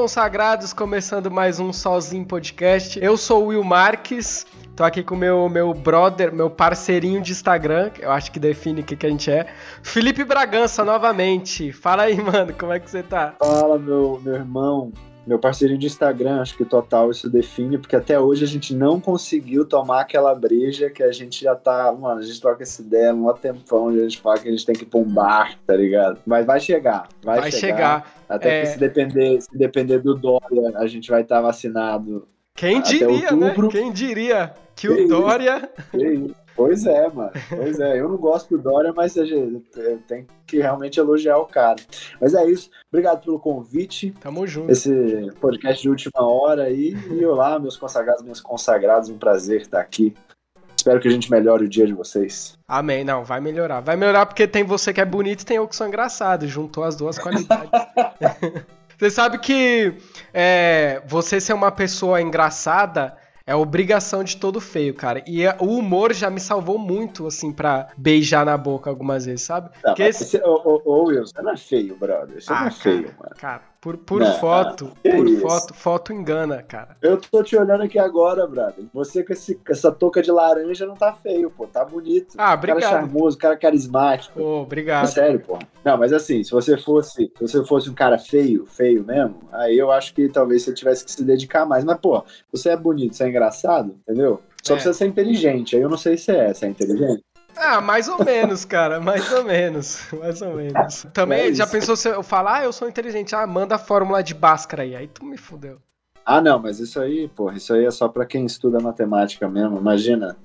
consagrados, começando mais um Sozinho Podcast. Eu sou o Will Marques, tô aqui com meu meu brother, meu parceirinho de Instagram, eu acho que define o que, que a gente é. Felipe Bragança, novamente. Fala aí, mano, como é que você tá? Fala, meu, meu irmão. Meu parceirinho de Instagram, acho que total isso define, porque até hoje a gente não conseguiu tomar aquela breja que a gente já tá. Mano, a gente troca essa ideia um tempão, a gente fala que a gente tem que ir pra um bar, tá ligado? Mas vai chegar, vai, Vai chegar. chegar. Até É. que se depender, se depender do Dória, a gente vai estar vacinado. Quem diria, né? outubro. Quem diria que Que o isso? Dória. Que isso. Pois é, mano. Pois é. Eu não gosto do Dória, mas tem que realmente elogiar o cara. Mas é isso. Obrigado pelo convite. Tamo junto. esse podcast de última hora aí. E olá, meus consagrados, meus consagrados, um prazer estar aqui. Espero que a gente melhore o dia de vocês. Amém. Não, vai melhorar. Vai melhorar porque tem você que é bonito e tem eu que sou engraçado. Juntou as duas qualidades. você sabe que é, você ser uma pessoa engraçada é obrigação de todo feio, cara. E é- o humor já me salvou muito, assim, pra beijar na boca algumas vezes, sabe? Tá, Porque esse- ô, ô, ô, Will, você não é feio, brother. Você não Ah, é feio, cara, mano. Cara, por, por Não, foto, por isso. foto, foto engana, cara. Eu tô te olhando aqui agora, brother. Você com esse- essa touca de laranja não tá feio, pô. Tá bonito. Ah, cara obrigado. charmoso, cara carismático. Ô, É obrigado. sério, pô. Não, mas assim, se você fosse, se você fosse um cara feio, feio mesmo, aí eu acho que talvez você tivesse que se dedicar mais. Mas, pô, você é bonito, você é engraçado, entendeu? Só É. precisa ser inteligente. Aí eu não sei se é, se é inteligente. Ah, mais ou menos, cara, mais ou menos, mais ou menos. Também, É já pensou se eu falar, ah, eu sou inteligente, ah, manda a fórmula de Bhaskara aí, aí tu me fudeu. Ah, não, mas isso aí, pô, isso aí é só pra quem estuda matemática mesmo. Imagina,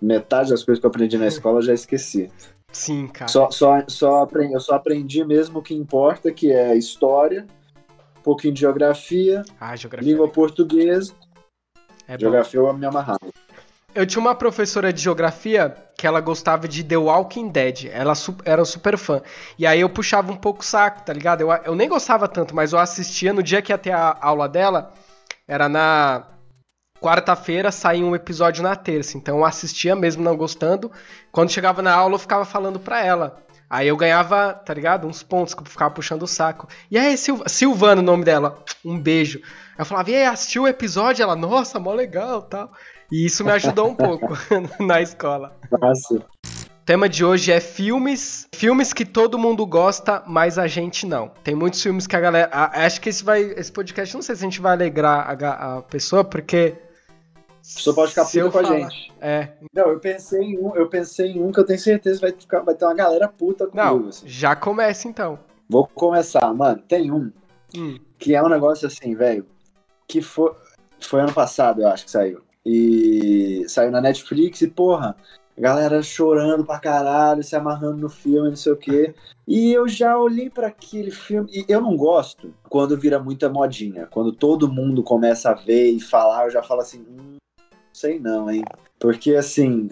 metade das coisas que eu aprendi na escola eu já esqueci. Sim, cara. Só, só, só aprendi, eu só aprendi mesmo o que importa, que é história, um pouquinho de geografia, Ah, geografia. língua portuguesa. é bom. Geografia eu me amarrava. Eu tinha uma professora de geografia que ela gostava de The Walking Dead. Ela su- era super fã. E aí eu puxava um pouco o saco, tá ligado? Eu, eu nem gostava tanto, mas eu assistia no dia que ia ter a aula dela. Era na quarta-feira, saía um episódio na terça. Então eu assistia mesmo não gostando. Quando chegava na aula, eu ficava falando pra ela. Aí eu ganhava, tá ligado? Uns pontos que eu ficava puxando o saco. E aí, Sil Silvana, o nome dela. Um beijo. Eu falava, e aí, assistiu o episódio? Ela, nossa, mó legal tal. E isso me ajudou um pouco na escola. Nossa. O tema de hoje é filmes, filmes que todo mundo gosta, mas a gente não. Tem muitos filmes que a galera, a- acho que esse vai, esse podcast, não sei se a gente vai alegrar a, a pessoa, porque A pessoa pode ficar puta com a falar- gente. É, Não, eu pensei em um, eu pensei em um que eu tenho certeza vai, ficar, vai ter uma galera puta comigo. não, assim. já começa então. Vou começar, mano. Tem um Hum, que é um negócio assim, velho, que foi, foi ano passado, eu acho que saiu. E saiu na Netflix e, porra, galera chorando pra caralho, se amarrando no filme, não sei o quê. E eu já olhei pra aquele filme. E eu não gosto quando vira muita modinha. Quando todo mundo começa a ver e falar, eu já falo assim, hum, sei não, hein? Porque, assim,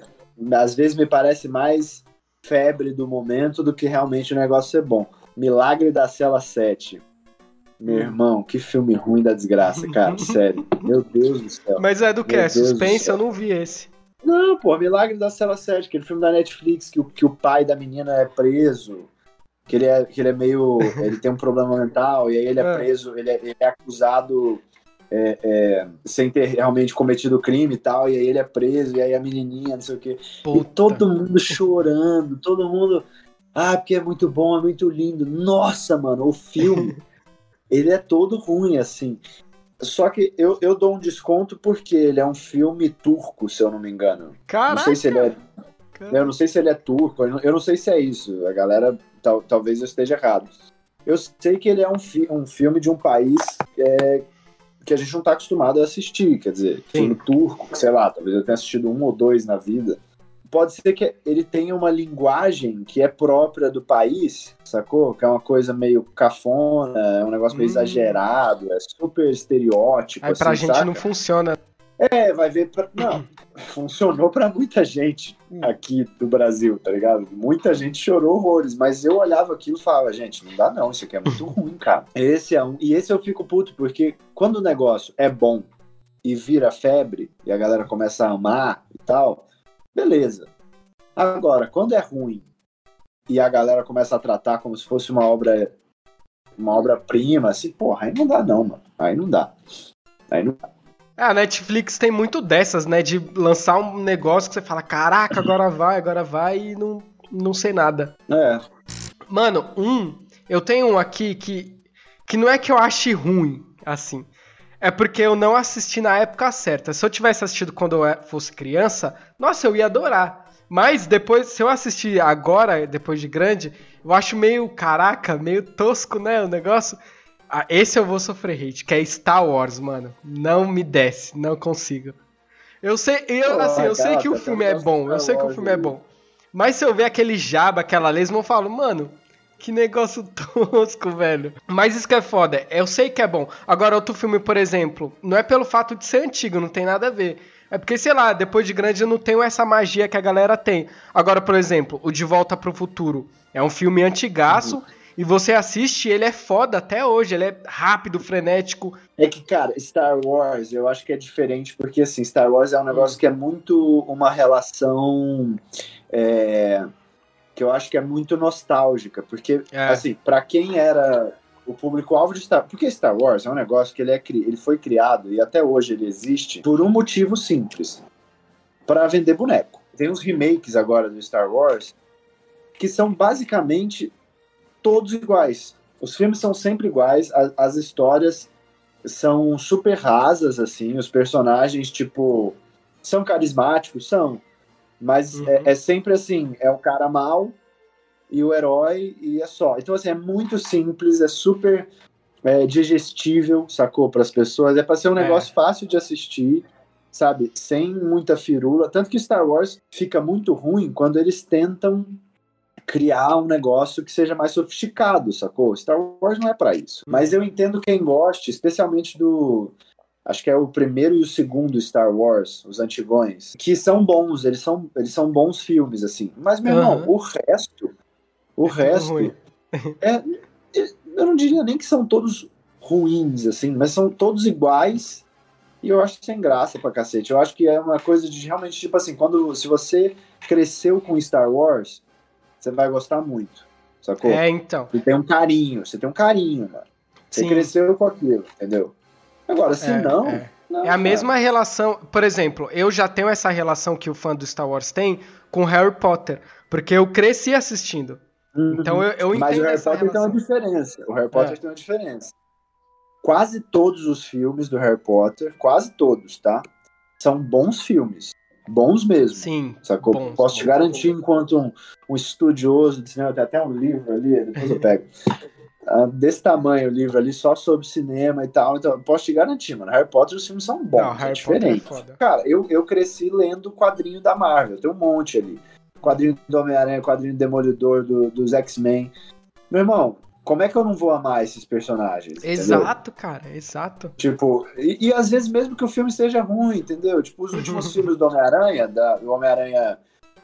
às vezes me parece mais febre do momento do que realmente o negócio ser bom. Milagre da Cela 7. Meu Hum. irmão, que filme ruim da desgraça, cara, sério. Meu Deus do céu. Mas é do que? É suspense? Eu não vi esse. Não, pô, Milagre da Cela 7, aquele filme da Netflix que o, que o pai da menina é preso, que ele é, que ele é meio. ele tem um problema mental, e aí ele é É. preso, ele é, ele é acusado é, é, sem ter realmente cometido o crime e tal, e aí ele é preso, e aí a menininha, não sei o quê. E Puta. todo mundo chorando, todo mundo. Ah, porque é muito bom, é muito lindo. Nossa, mano, o filme. ele é todo ruim, assim. Só que eu, eu dou um desconto porque ele é um filme turco, se eu não me engano. Caraca. Não sei se ele é. Eu não sei se ele é turco, eu não, eu não sei se é isso. A galera, tal, talvez eu esteja errado. Eu sei que ele é um, fi, um filme de um país é, que a gente não está acostumado a assistir. Quer dizer, Sim. filme turco, sei lá, talvez eu tenha assistido um ou dois na vida. Pode ser que ele tenha uma linguagem que é própria do país, sacou? Que é uma coisa meio cafona, é um negócio meio Hum. exagerado, é super estereótipo. Aí pra assim, gente saca? não funciona. É, vai ver. Pra... Não, funcionou pra muita gente aqui do Brasil, tá ligado? Muita gente chorou horrores, mas eu olhava aquilo e falava, gente, não dá não, isso aqui é muito ruim, cara. Esse é um. E esse eu fico puto, porque quando o negócio é bom e vira febre, e a galera começa a amar e tal, beleza. Agora, quando é ruim e a galera começa a tratar como se fosse uma obra uma obra-prima, assim, porra, aí não dá não, mano. Aí não dá. Aí não dá. É, a Netflix tem muito dessas, né? De lançar um negócio que você fala, caraca, agora vai, agora vai e não, não sei nada. É. Mano, um. Eu tenho um aqui que. Que não é que eu ache ruim, assim. É porque eu não assisti na época certa. Se eu tivesse assistido quando eu é, fosse criança, nossa, eu ia adorar. Mas depois, se eu assistir agora, depois de grande, eu acho meio, caraca, meio tosco, né, o negócio. Ah, esse eu vou sofrer hate, que é Star Wars, mano. Não me desce, não consigo. Eu sei, eu, assim, eu sei que o filme é bom, eu sei que o filme é bom. Mas se eu ver aquele jaba, aquela lesma, eu falo, mano, que negócio tosco, velho. Mas isso que é foda, eu sei que é bom. Agora, outro filme, por exemplo, não é pelo fato de ser antigo, não tem nada a ver. É porque, sei lá, depois de grande eu não tenho essa magia que a galera tem. Agora, por exemplo, o De Volta pro Futuro é um filme antigaço Uhum. e você assiste ele é foda até hoje. Ele é rápido, frenético. É que, cara, Star Wars, eu acho que é diferente, porque, assim, Star Wars é um negócio que é muito uma relação é, que eu acho que é muito nostálgica, porque, É. assim, pra quem era o público-alvo de Star Porque Star Wars é um negócio que ele, é, ele foi criado, e até hoje ele existe, por um motivo simples, para vender boneco. Tem uns remakes agora do Star Wars que são basicamente todos iguais. Os filmes são sempre iguais, a- as histórias são super rasas, assim, os personagens, tipo, são carismáticos, são, mas Uhum. é, é sempre assim, é o cara mal e o herói e é só. Então, assim, é muito simples, é super é, digestível, sacou, para as pessoas, é para ser um É. negócio fácil de assistir, sabe, sem muita firula, tanto que Star Wars fica muito ruim quando eles tentam criar um negócio que seja mais sofisticado, sacou? Star Wars não é pra isso. Mas eu entendo quem goste, especialmente do acho que é o primeiro e o segundo Star Wars, os antigões, que são bons, eles são eles são bons filmes assim. Mas meu irmão, o resto, o É resto ruim. é eu não diria nem que são todos ruins assim, mas são todos iguais. E eu acho sem graça pra cacete. Eu acho que é uma coisa de realmente, tipo assim, quando se você cresceu com Star Wars, você vai gostar muito. Sacou? É, então. Você tem um carinho, você tem um carinho, mano. Você Sim. cresceu com aquilo, entendeu? Agora, se É, não, é. não, É a mesma relação, por exemplo, eu já tenho essa relação que o fã do Star Wars tem com Harry Potter, porque eu cresci assistindo. Uhum. Então eu, eu Mas entendo o Harry Potter tem uma relação. diferença. O Harry Potter É. tem uma diferença. Quase todos os filmes do Harry Potter, quase todos, tá? São bons filmes. Bons mesmo. Sim, Sacou? bons, Posso te bons. garantir, enquanto um, um estudioso de cinema, tem até um livro ali, depois eu pego. Desse tamanho o livro ali, só sobre cinema e tal. Então, posso te garantir, mano. Harry Potter, os filmes são bons. Não, é Harry é diferente. foda. Cara, eu, eu cresci lendo o quadrinho da Marvel. Tem um monte ali. Quadrinho do Homem-Aranha, quadrinho do Demolidor, do- dos X-Men. Meu irmão, como é que eu não vou amar esses personagens? entendeu? Exato, cara, exato. Tipo, e, e às vezes mesmo que o filme seja ruim, entendeu? Tipo, os últimos filmes do Homem-Aranha, da- do Homem-Aranha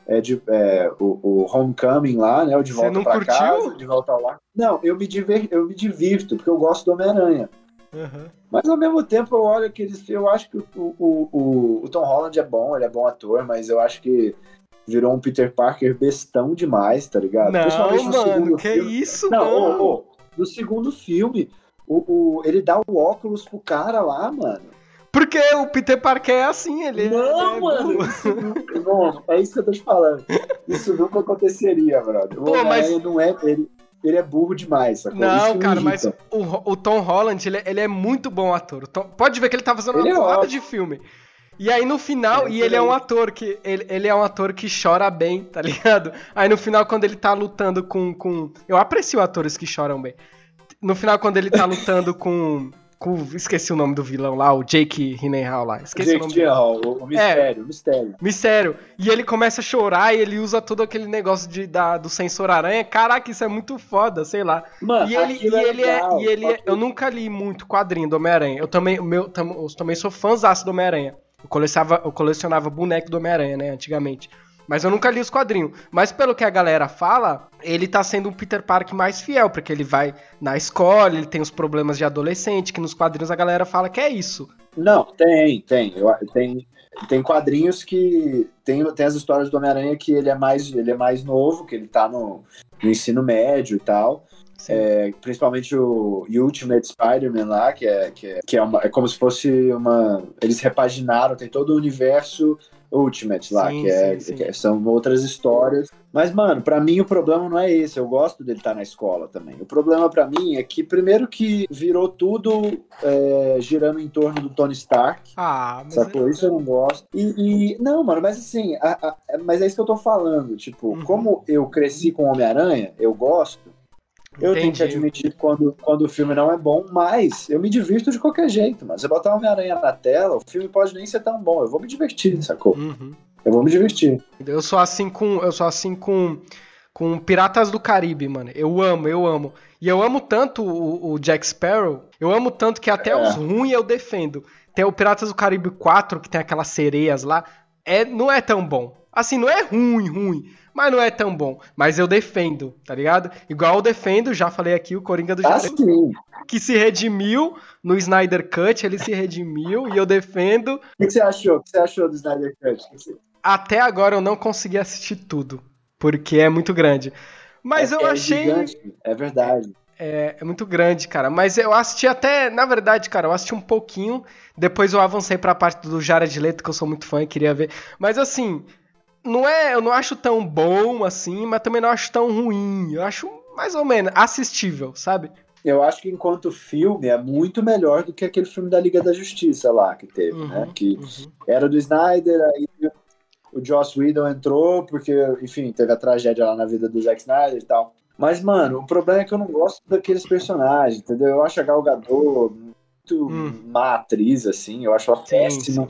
é, de, é, o, o Homecoming lá, né? O De Você Volta não pra curtiu? Casa, De Volta Lar. Não, eu me, diver, eu me divirto, porque eu gosto do Homem-Aranha. Uhum. Mas ao mesmo tempo eu olho que eles. Eu acho que o, o, o, o Tom Holland é bom, ele é bom ator, mas eu acho que virou um Peter Parker bestão demais, tá ligado? Não, Principalmente no mano, segundo que filme. isso, Não, não. ô, ô, no segundo filme, o, o, ele dá o óculos pro cara lá, mano. Porque o Peter Parker é assim, ele Não, é mano, isso nunca, não, é isso que eu tô te falando. Isso nunca aconteceria, brother. O Pô, mas- Homem-Aranha não é. Ele, ele é burro demais, sacou? Isso Não, me cara, mas o, o Tom Holland, ele, é- ele é muito bom ator. O Tom- pode ver que ele tá fazendo Ele uma é porrada ótimo. de filme. E aí no final, É, e ele é um ator que. Ele, ele é um ator que chora bem, tá ligado? Aí no final, quando ele tá lutando com. com eu aprecio atores que choram bem. No final, quando ele tá lutando com. Com esqueci o nome do vilão lá, o Jake Gyllenhaal lá. Esqueci o Jake nome dele. Gyllenhaal, o, o mistério, o mistério. Mistério. E ele começa a chorar e ele usa todo aquele negócio de, da, do sensor aranha. Caraca, isso é muito foda, sei lá. Mano, E ele, e ele é. legal, E ele é- eu nunca li muito quadrinho do Homem-Aranha. Eu também, o meu, tam- eu também sou fãzaço do Homem-Aranha. Eu colecionava, eu colecionava boneco do Homem-Aranha, né, antigamente. Mas eu nunca li os quadrinhos. Mas pelo que a galera fala, ele tá sendo um Peter Parker mais fiel, porque ele vai na escola, ele tem os problemas de adolescente, que nos quadrinhos a galera fala que é isso. Não, tem, tem. Eu, tem, tem quadrinhos que. Tem, tem as histórias do Homem-Aranha que ele é, mais, ele é mais novo, que ele tá no, no ensino médio e tal. É, principalmente o Ultimate Spider-Man lá, que, é, que, é, que é, uma, é como se fosse uma. Eles repaginaram, tem todo o universo Ultimate lá, sim, que, é, sim, sim. que, são outras histórias. Mas, mano, para mim o problema não é esse. Eu gosto dele estar tá na escola também. O problema para mim é que, primeiro, que virou tudo é, girando em torno do Tony Stark. Ah, mas. Sacou? É... Isso eu não gosto. E, e não, mano, mas assim, a, a, mas é isso que eu tô falando. Tipo, uhum. como eu cresci com Homem-Aranha, eu gosto. Eu Entendi. tenho que admitir quando, quando o filme não é bom, mas eu me divirto de qualquer jeito, mano. Você botar Homem-Aranha na tela, o filme pode nem ser tão bom. Eu vou me divertir, sacou? Uhum. Eu vou me divertir. Eu sou assim com. Eu sou assim com. Com Piratas do Caribe, mano. Eu amo, eu amo. E eu amo tanto o, o Jack Sparrow, eu amo tanto que até é. os ruins eu defendo. Tem o Piratas do Caribe 4, que tem aquelas sereias lá. É, não é tão bom. Assim, não é ruim, ruim mas não é tão bom. Mas eu defendo, tá ligado? Igual eu defendo, já falei aqui, o Coringa do ah, que se redimiu no Snyder Cut, ele se redimiu e eu defendo. O que você achou? O que você achou do Snyder Cut? Até agora eu não consegui assistir tudo, porque é muito grande. Mas é, eu é achei. Gigante, é verdade. É, é, muito grande, cara. Mas eu assisti até, na verdade, cara, eu assisti um pouquinho. Depois eu avancei pra parte do Jared Leto, que eu sou muito fã e queria ver. Mas assim, não é, eu não acho tão bom assim, mas também não acho tão ruim. Eu acho mais ou menos assistível, sabe? Eu acho que enquanto filme é muito melhor do que aquele filme da Liga da Justiça lá que teve, uhum, né? Que uhum. era do Snyder, aí o Joss Whedon entrou porque, enfim, teve a tragédia lá na vida do Zack Snyder e tal. Mas, mano, o problema é que eu não gosto daqueles personagens, entendeu? Eu acho a Gal Gadot hum. má atriz, assim. Eu acho ela péssima.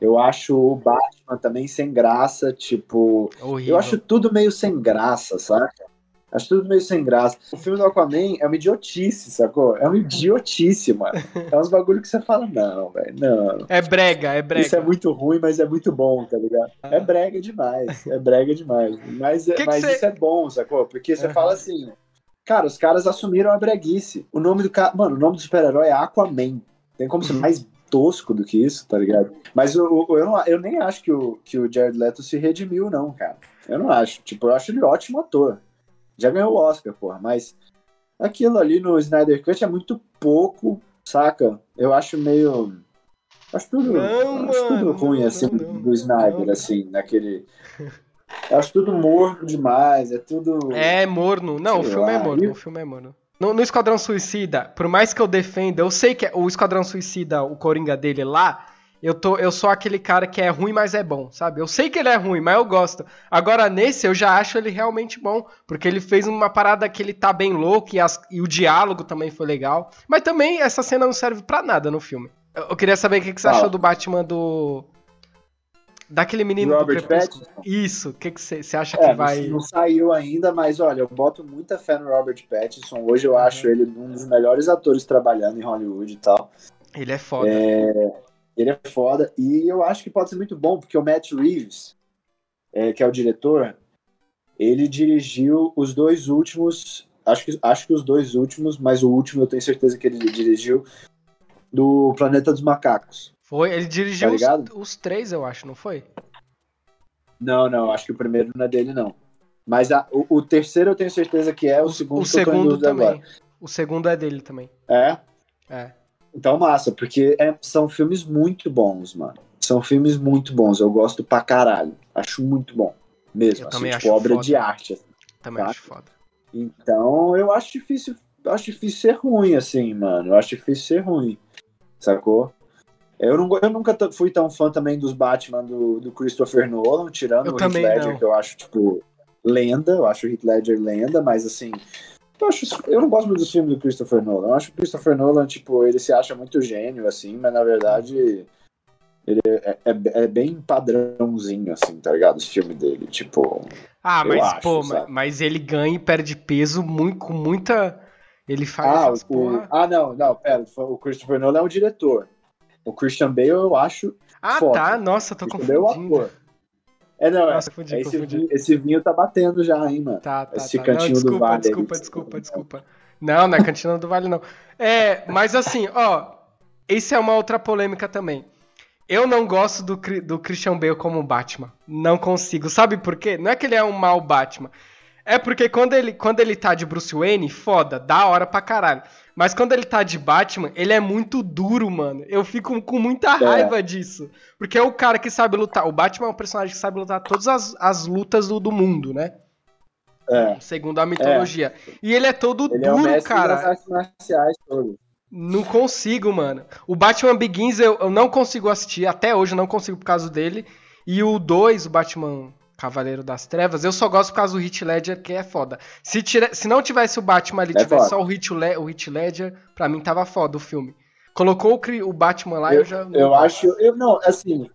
Eu acho o Batman também sem graça, tipo. Horrível. Eu acho tudo meio sem graça, sabe? Acho tudo meio sem graça. O filme do Aquaman é uma idiotice, sacou? É uma idiotice, mano. É uns bagulho que você fala, não, velho, não. É brega, é brega. Isso é muito ruim, mas é muito bom, tá ligado? É brega demais, é brega demais. Mas, que mas que isso é bom, sacou? Porque você uhum. fala assim, Cara, os caras assumiram a breguice. O nome do cara. Mano, o nome do super-herói é Aquaman. Tem como ser uhum. mais tosco do que isso, tá ligado? Mas eu, eu, não, eu nem acho que o, que o Jared Leto se redimiu, não, cara. Eu não acho. Tipo, eu acho ele ótimo ator. Já ganhou o Oscar, porra. Mas aquilo ali no Snyder Cut é muito pouco, saca? Eu acho meio. Acho tudo, não, acho tudo ruim, assim, não, do Snyder, assim, naquele. Eu acho tudo morno demais, é tudo. É morno. Não, o filme é lá. é morno. O filme é morno. No, no, Esquadrão Suicida, por mais que eu defenda, eu sei que o Esquadrão Suicida, o Coringa dele lá, eu, tô, eu sou aquele cara que é ruim, mas é bom, sabe? Eu sei que ele é ruim, mas eu gosto. Agora, nesse, eu já acho ele realmente bom, porque ele fez uma parada que ele tá bem louco e, as, e o diálogo também foi legal. Mas também essa cena não serve para nada no filme. Eu, eu, queria saber o que, que você ah. achou do Batman do Daquele menino Robert do Pattinson. Isso, o que você acha é, que vai. Não saiu ainda, mas olha, eu boto muita fé no Robert Pattinson. Hoje eu uhum. acho ele um dos melhores atores trabalhando em Hollywood e tal. Ele é foda. É... Ele é foda. E eu acho que pode ser muito bom, porque o Matt Reeves, é, que é o diretor, ele dirigiu os dois últimos. Acho que, acho que os dois últimos, mas o último eu tenho certeza que ele dirigiu do Planeta dos Macacos. Foi, ele dirigiu tá os, os, três, eu acho, não foi? Não, não, acho que o primeiro não é dele, não. Mas a, o, o, terceiro eu tenho certeza que é, o, o segundo o segundo também. Agora. O segundo é dele também. É? É. Então, massa, porque é, são filmes muito bons, mano. São filmes muito bons, eu gosto pra caralho. Acho muito bom. Mesmo, eu assim, tipo, obra foda. de arte. Assim, também tá? acho foda. Então, eu acho difícil, eu acho difícil ser ruim, assim, mano. Eu acho difícil ser ruim. Sacou? Eu, não, eu nunca fui tão fã também dos Batman do, do Christopher Nolan, tirando eu o Heath Ledger, não. que eu acho, tipo, lenda. Eu acho o Heath Ledger lenda, mas assim. Eu, acho, eu não gosto muito dos filmes do Christopher Nolan. Eu acho que o Christopher Nolan, tipo, ele se acha muito gênio, assim, mas na verdade. Ele é, é, é bem padrãozinho, assim, tá ligado? Os filmes dele, tipo. Ah, mas, acho, pô, sabe? mas ele ganha e perde peso muito, com muita. Ele faz. Ah, o, ah, não, não, pera. O Christopher Nolan é o diretor. O Christian Bale eu acho. Ah, foda. tá. Nossa, tô Christian confundindo. Bale, é, não, Nossa, é, confundi, esse, confundi. Vinho, esse vinho tá batendo já, hein, mano. Tá, tá, esse tá. cantinho não, desculpa, do vale. Desculpa, aí, desculpa, desculpa, desculpa. Não, não é cantina do vale, não. É, mas assim, ó, isso é uma outra polêmica também. Eu não gosto do, do Christian Bale como Batman. Não consigo. Sabe por quê? Não é que ele é um mau Batman. É porque quando ele, quando ele tá de Bruce Wayne, foda, da hora pra caralho. Mas quando ele tá de Batman, ele é muito duro, mano. Eu fico com muita É. raiva disso. Porque é o cara que sabe lutar. O Batman é um personagem que sabe lutar todas as, as lutas do, do mundo, né? É. Segundo a mitologia. E ele é todo Ele é duro, mestre cara. das artes marciais todas. Não consigo, mano. O Batman Begins eu, eu não consigo assistir, até hoje eu não consigo por causa dele. E o 2, o Batman Cavaleiro das Trevas, eu só gosto por causa do Hit Ledger, que é foda. Se, tira, se não tivesse o Batman ali, É tivesse foda. só o Hit, Le, o Hit Ledger, pra mim tava foda o filme. Colocou o, Batman lá, eu, já. Eu acho, eu não, assim,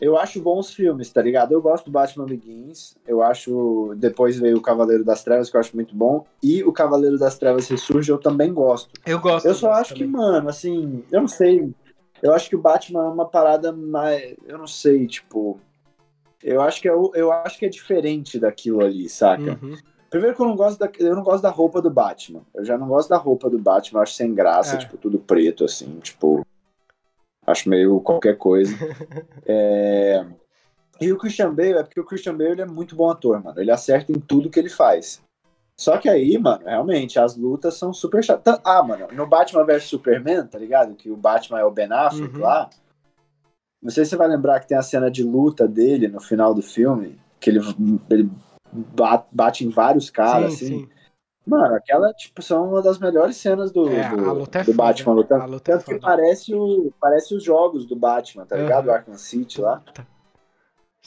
eu acho bons filmes, tá ligado? Eu gosto do Batman Begins, eu acho, depois veio o Cavaleiro das Trevas, que eu acho muito bom, e o Cavaleiro das Trevas Ressurge eu também gosto. Eu gosto. Eu só acho que, também. mano, assim, eu não sei, eu acho que o Batman é uma parada mais, eu não sei, tipo, eu acho que é, eu acho que é diferente daquilo ali, saca? Uhum. Primeiro que eu não gosto da, eu não gosto da roupa do Batman. Eu já não gosto da roupa do Batman, eu acho sem graça, É. tipo, tudo preto, assim, tipo. Acho meio qualquer coisa. É, E o Christian Bale, é porque o Christian Bale ele é muito bom ator, mano. Ele acerta em tudo que ele faz. Só que aí, mano, realmente, as lutas são super chatas. Ah, mano, no Batman vs Superman, tá ligado? Que o Batman é o Ben Affleck Uhum. lá. Não sei se você vai lembrar que tem a cena de luta dele no final do filme, que ele, ele ba- bate em vários caras, sim, assim. sim. Mano, aquela, tipo, são uma das melhores cenas do, É, do, a luta é do foda. Batman lutando. A luta é Tanto que foda. parece, o, parece os jogos do Batman, tá ligado? O Arkham City lá.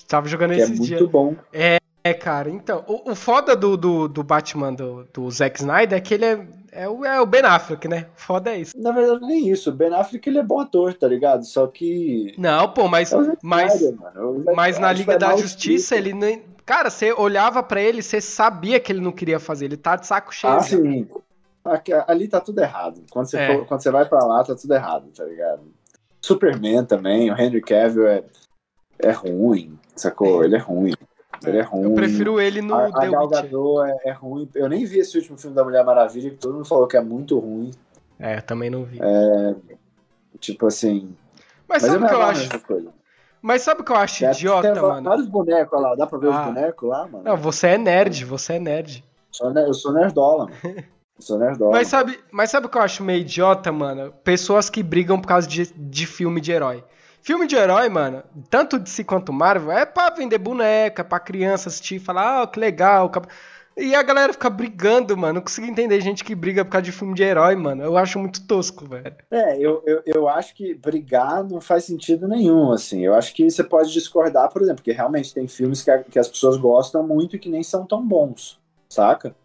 Tava jogando Que é esses muito dias. bom. É, cara, então, o, o foda do, do, do Batman do, do Zack Snyder é que ele é, é, o, é o Ben Affleck, né? Foda é isso. Na verdade, nem isso. O Ben Affleck, ele é bom ator, tá ligado? Só que... Não, pô, mas, É mas, mano. Mas na Liga é da Justiça, ele nem. Cara, você olhava pra ele, você sabia que ele não queria fazer. Ele tá de saco cheio. Ah, já. sim. Aqui- Ali tá tudo errado. Quando você, É. for- quando você vai pra lá, tá tudo errado, tá ligado? Superman também, o Henry Cavill é, é ruim, sacou? Ele é ruim. Ele é ruim. Eu prefiro ele no a, a The Gal Witcher. Gadot é, é ruim. Eu nem vi esse último filme da Mulher Maravilha, que todo mundo falou que é muito ruim. É, eu também não vi. Tipo assim. Mas, Mas, sabe o que eu acho? Mas sabe o que eu acho Tem- idiota, tem mano? vários bonecos lá. Dá pra ver Ah. os bonecos lá, mano? Não, você é nerd, você é nerd. Eu sou nerdola, mano. Eu sou nerdola. Mas sabe, mas sabe o que eu acho meio idiota, mano? Pessoas que brigam por causa de, de filme de herói. Filme de herói, mano, tanto DC quanto Marvel, é pra vender boneca, pra criança assistir e falar, ah, que legal. E a galera fica brigando, mano. Não consigo entender gente que briga por causa de filme de herói, mano. Eu acho muito tosco, velho. É, eu, eu, eu acho que brigar não faz sentido nenhum, assim. Eu acho que você pode discordar, por exemplo, porque realmente tem filmes que, a- que as pessoas gostam muito e que nem são tão bons, saca?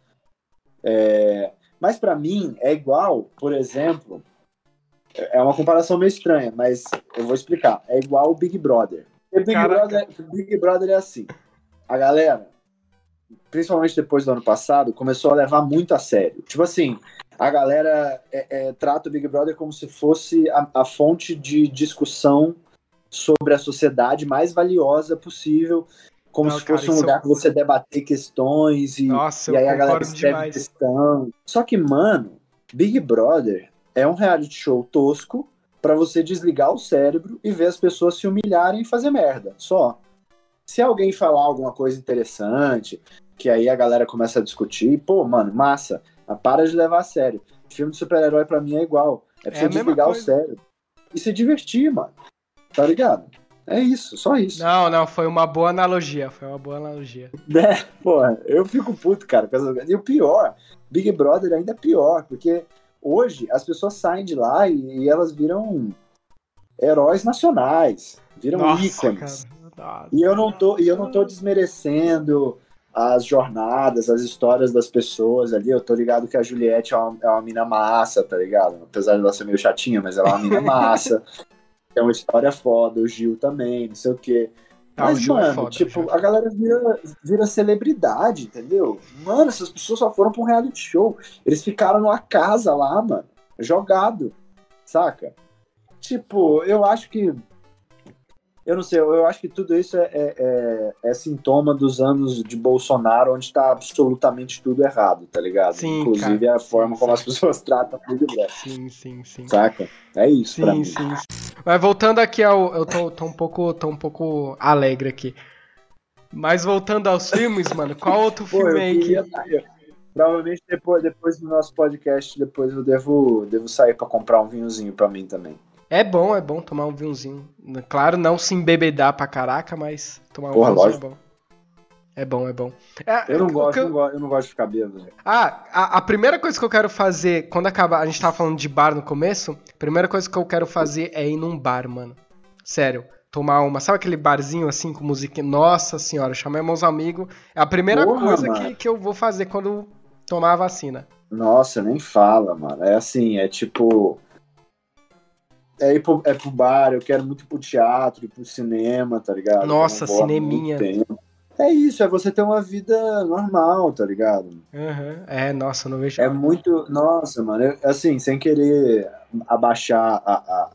É, mas pra mim é igual, por exemplo, é uma comparação meio estranha, mas eu vou explicar. É igual o Big Brother. O Big. Brother, Big Brother é assim. A galera, principalmente depois do ano passado, começou a levar muito a sério. Tipo assim, a galera é, é, trata o Big Brother como se fosse a, a fonte de discussão sobre a sociedade mais valiosa possível, como Não, se cara, fosse um isso lugar eu- para você debater questões e, Nossa, e aí a galera escreve demais. questão. Só que, mano, Big Brother é um reality show tosco pra você desligar o cérebro e ver as pessoas se humilharem e fazer merda. Só. Se alguém falar alguma coisa interessante, que aí a galera começa a discutir, pô, mano, massa. Mas para de levar a sério. Filme de super-herói pra mim é igual. É pra É você desligar o coisa. cérebro. E se divertir, mano. Tá ligado? É isso, só isso. Não, não, foi uma boa analogia. Foi uma boa analogia. Né? Porra, eu fico puto, cara. E o pior, Big Brother ainda é pior, porque hoje as pessoas saem de lá e, e elas viram heróis nacionais, viram Nossa, ícones. cara. Nossa. E eu não tô, e eu não tô desmerecendo as jornadas, as histórias das pessoas ali. Eu tô ligado que a Juliette é uma, é uma mina massa, tá ligado? Apesar de ela ser meio chatinha, mas ela é uma mina massa. É uma história foda, o Gil também, não sei o quê. Mas, é mano, foda, tipo, a galera vira, vira celebridade, entendeu? Mano, essas pessoas só foram pra um reality show. Eles ficaram numa casa lá, mano, jogado, saca? Tipo, eu acho que. Eu não sei, eu acho que tudo isso é, é, é- é sintoma dos anos de Bolsonaro, onde tá absolutamente tudo errado, tá ligado? Sim, Inclusive cara. a forma Sim, como sim. as pessoas tratam o Big Brother, Sim, sim, sim. saca? É isso pra Sim, mim. sim, sim. Mas voltando aqui ao. Eu tô, tô um pouco, tô um pouco alegre aqui. Mas voltando aos filmes, mano, qual outro Pô, filme aí que. Provavelmente depois, depois do nosso podcast, depois eu devo, devo sair para comprar um vinhozinho para mim também. É bom, é bom tomar um vinhozinho. Claro, não se embebedar pra caraca, mas tomar um Porra, vinhozinho lógico. é bom. É bom, é bom. É, eu, não gosto, eu... Não eu não gosto de ficar bêbado. Ah, a, a, primeira coisa que eu quero fazer, quando acabar, a gente tava falando de bar no começo, a primeira coisa que eu quero fazer é ir num bar, mano. Sério, tomar uma, sabe aquele barzinho assim com música? Nossa senhora, chamei meus amigos. É a primeira Porra, coisa que, que eu vou fazer quando tomar a vacina. Nossa, nem fala, mano. É assim, é tipo. É ir pro, é pro bar, eu quero muito ir pro teatro, ir pro cinema, tá ligado? Nossa, cineminha. É isso, é você ter uma vida normal, tá ligado? Uhum. É, nossa, não vejo. É muito. Nossa, mano, eu, assim, sem querer abaixar a, a,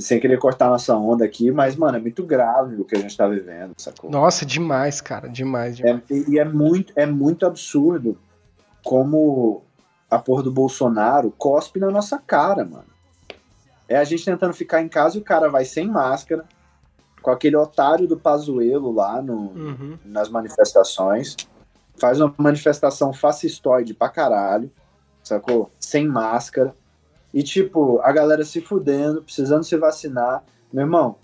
sem querer cortar nossa onda aqui, mas, mano, é muito grave o que a gente tá vivendo, sacou? Nossa, demais, cara, demais, demais. É, e é muito, é muito absurdo como a porra do Bolsonaro cospe na nossa cara, mano. É a gente tentando ficar em casa e o cara vai sem máscara, com aquele otário do Pazuelo lá no, uhum. nas manifestações, faz uma manifestação fascistoide pra caralho, sacou? Sem máscara e, tipo, a galera se fudendo, precisando se vacinar. Meu irmão,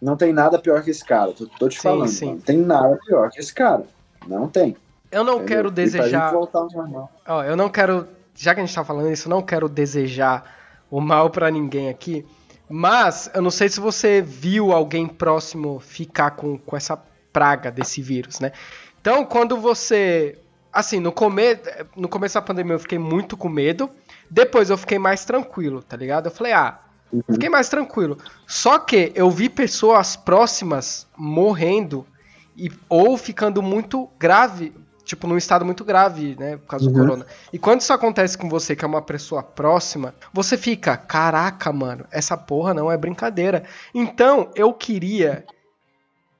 não tem nada pior que esse cara. Tô, tô te sim, falando. Sim. Não tem nada pior que esse cara. Não tem. Eu não Entendeu? quero desejar. Ó, eu não quero. Já que a gente tá falando isso, eu não quero desejar o mal para ninguém aqui. Mas eu não sei se você viu alguém próximo ficar com, com essa praga desse vírus, né? Então, quando você. Assim, no, come... no começo da pandemia eu fiquei muito com medo. Depois eu fiquei mais tranquilo, tá ligado? Eu falei, ah, uhum. fiquei mais tranquilo. Só que eu vi pessoas próximas morrendo e, ou ficando muito grave, tipo, num estado muito grave, né, por causa uhum. do corona. E quando isso acontece com você, que é uma pessoa próxima, você fica, caraca, mano, essa porra não é brincadeira. Então, eu queria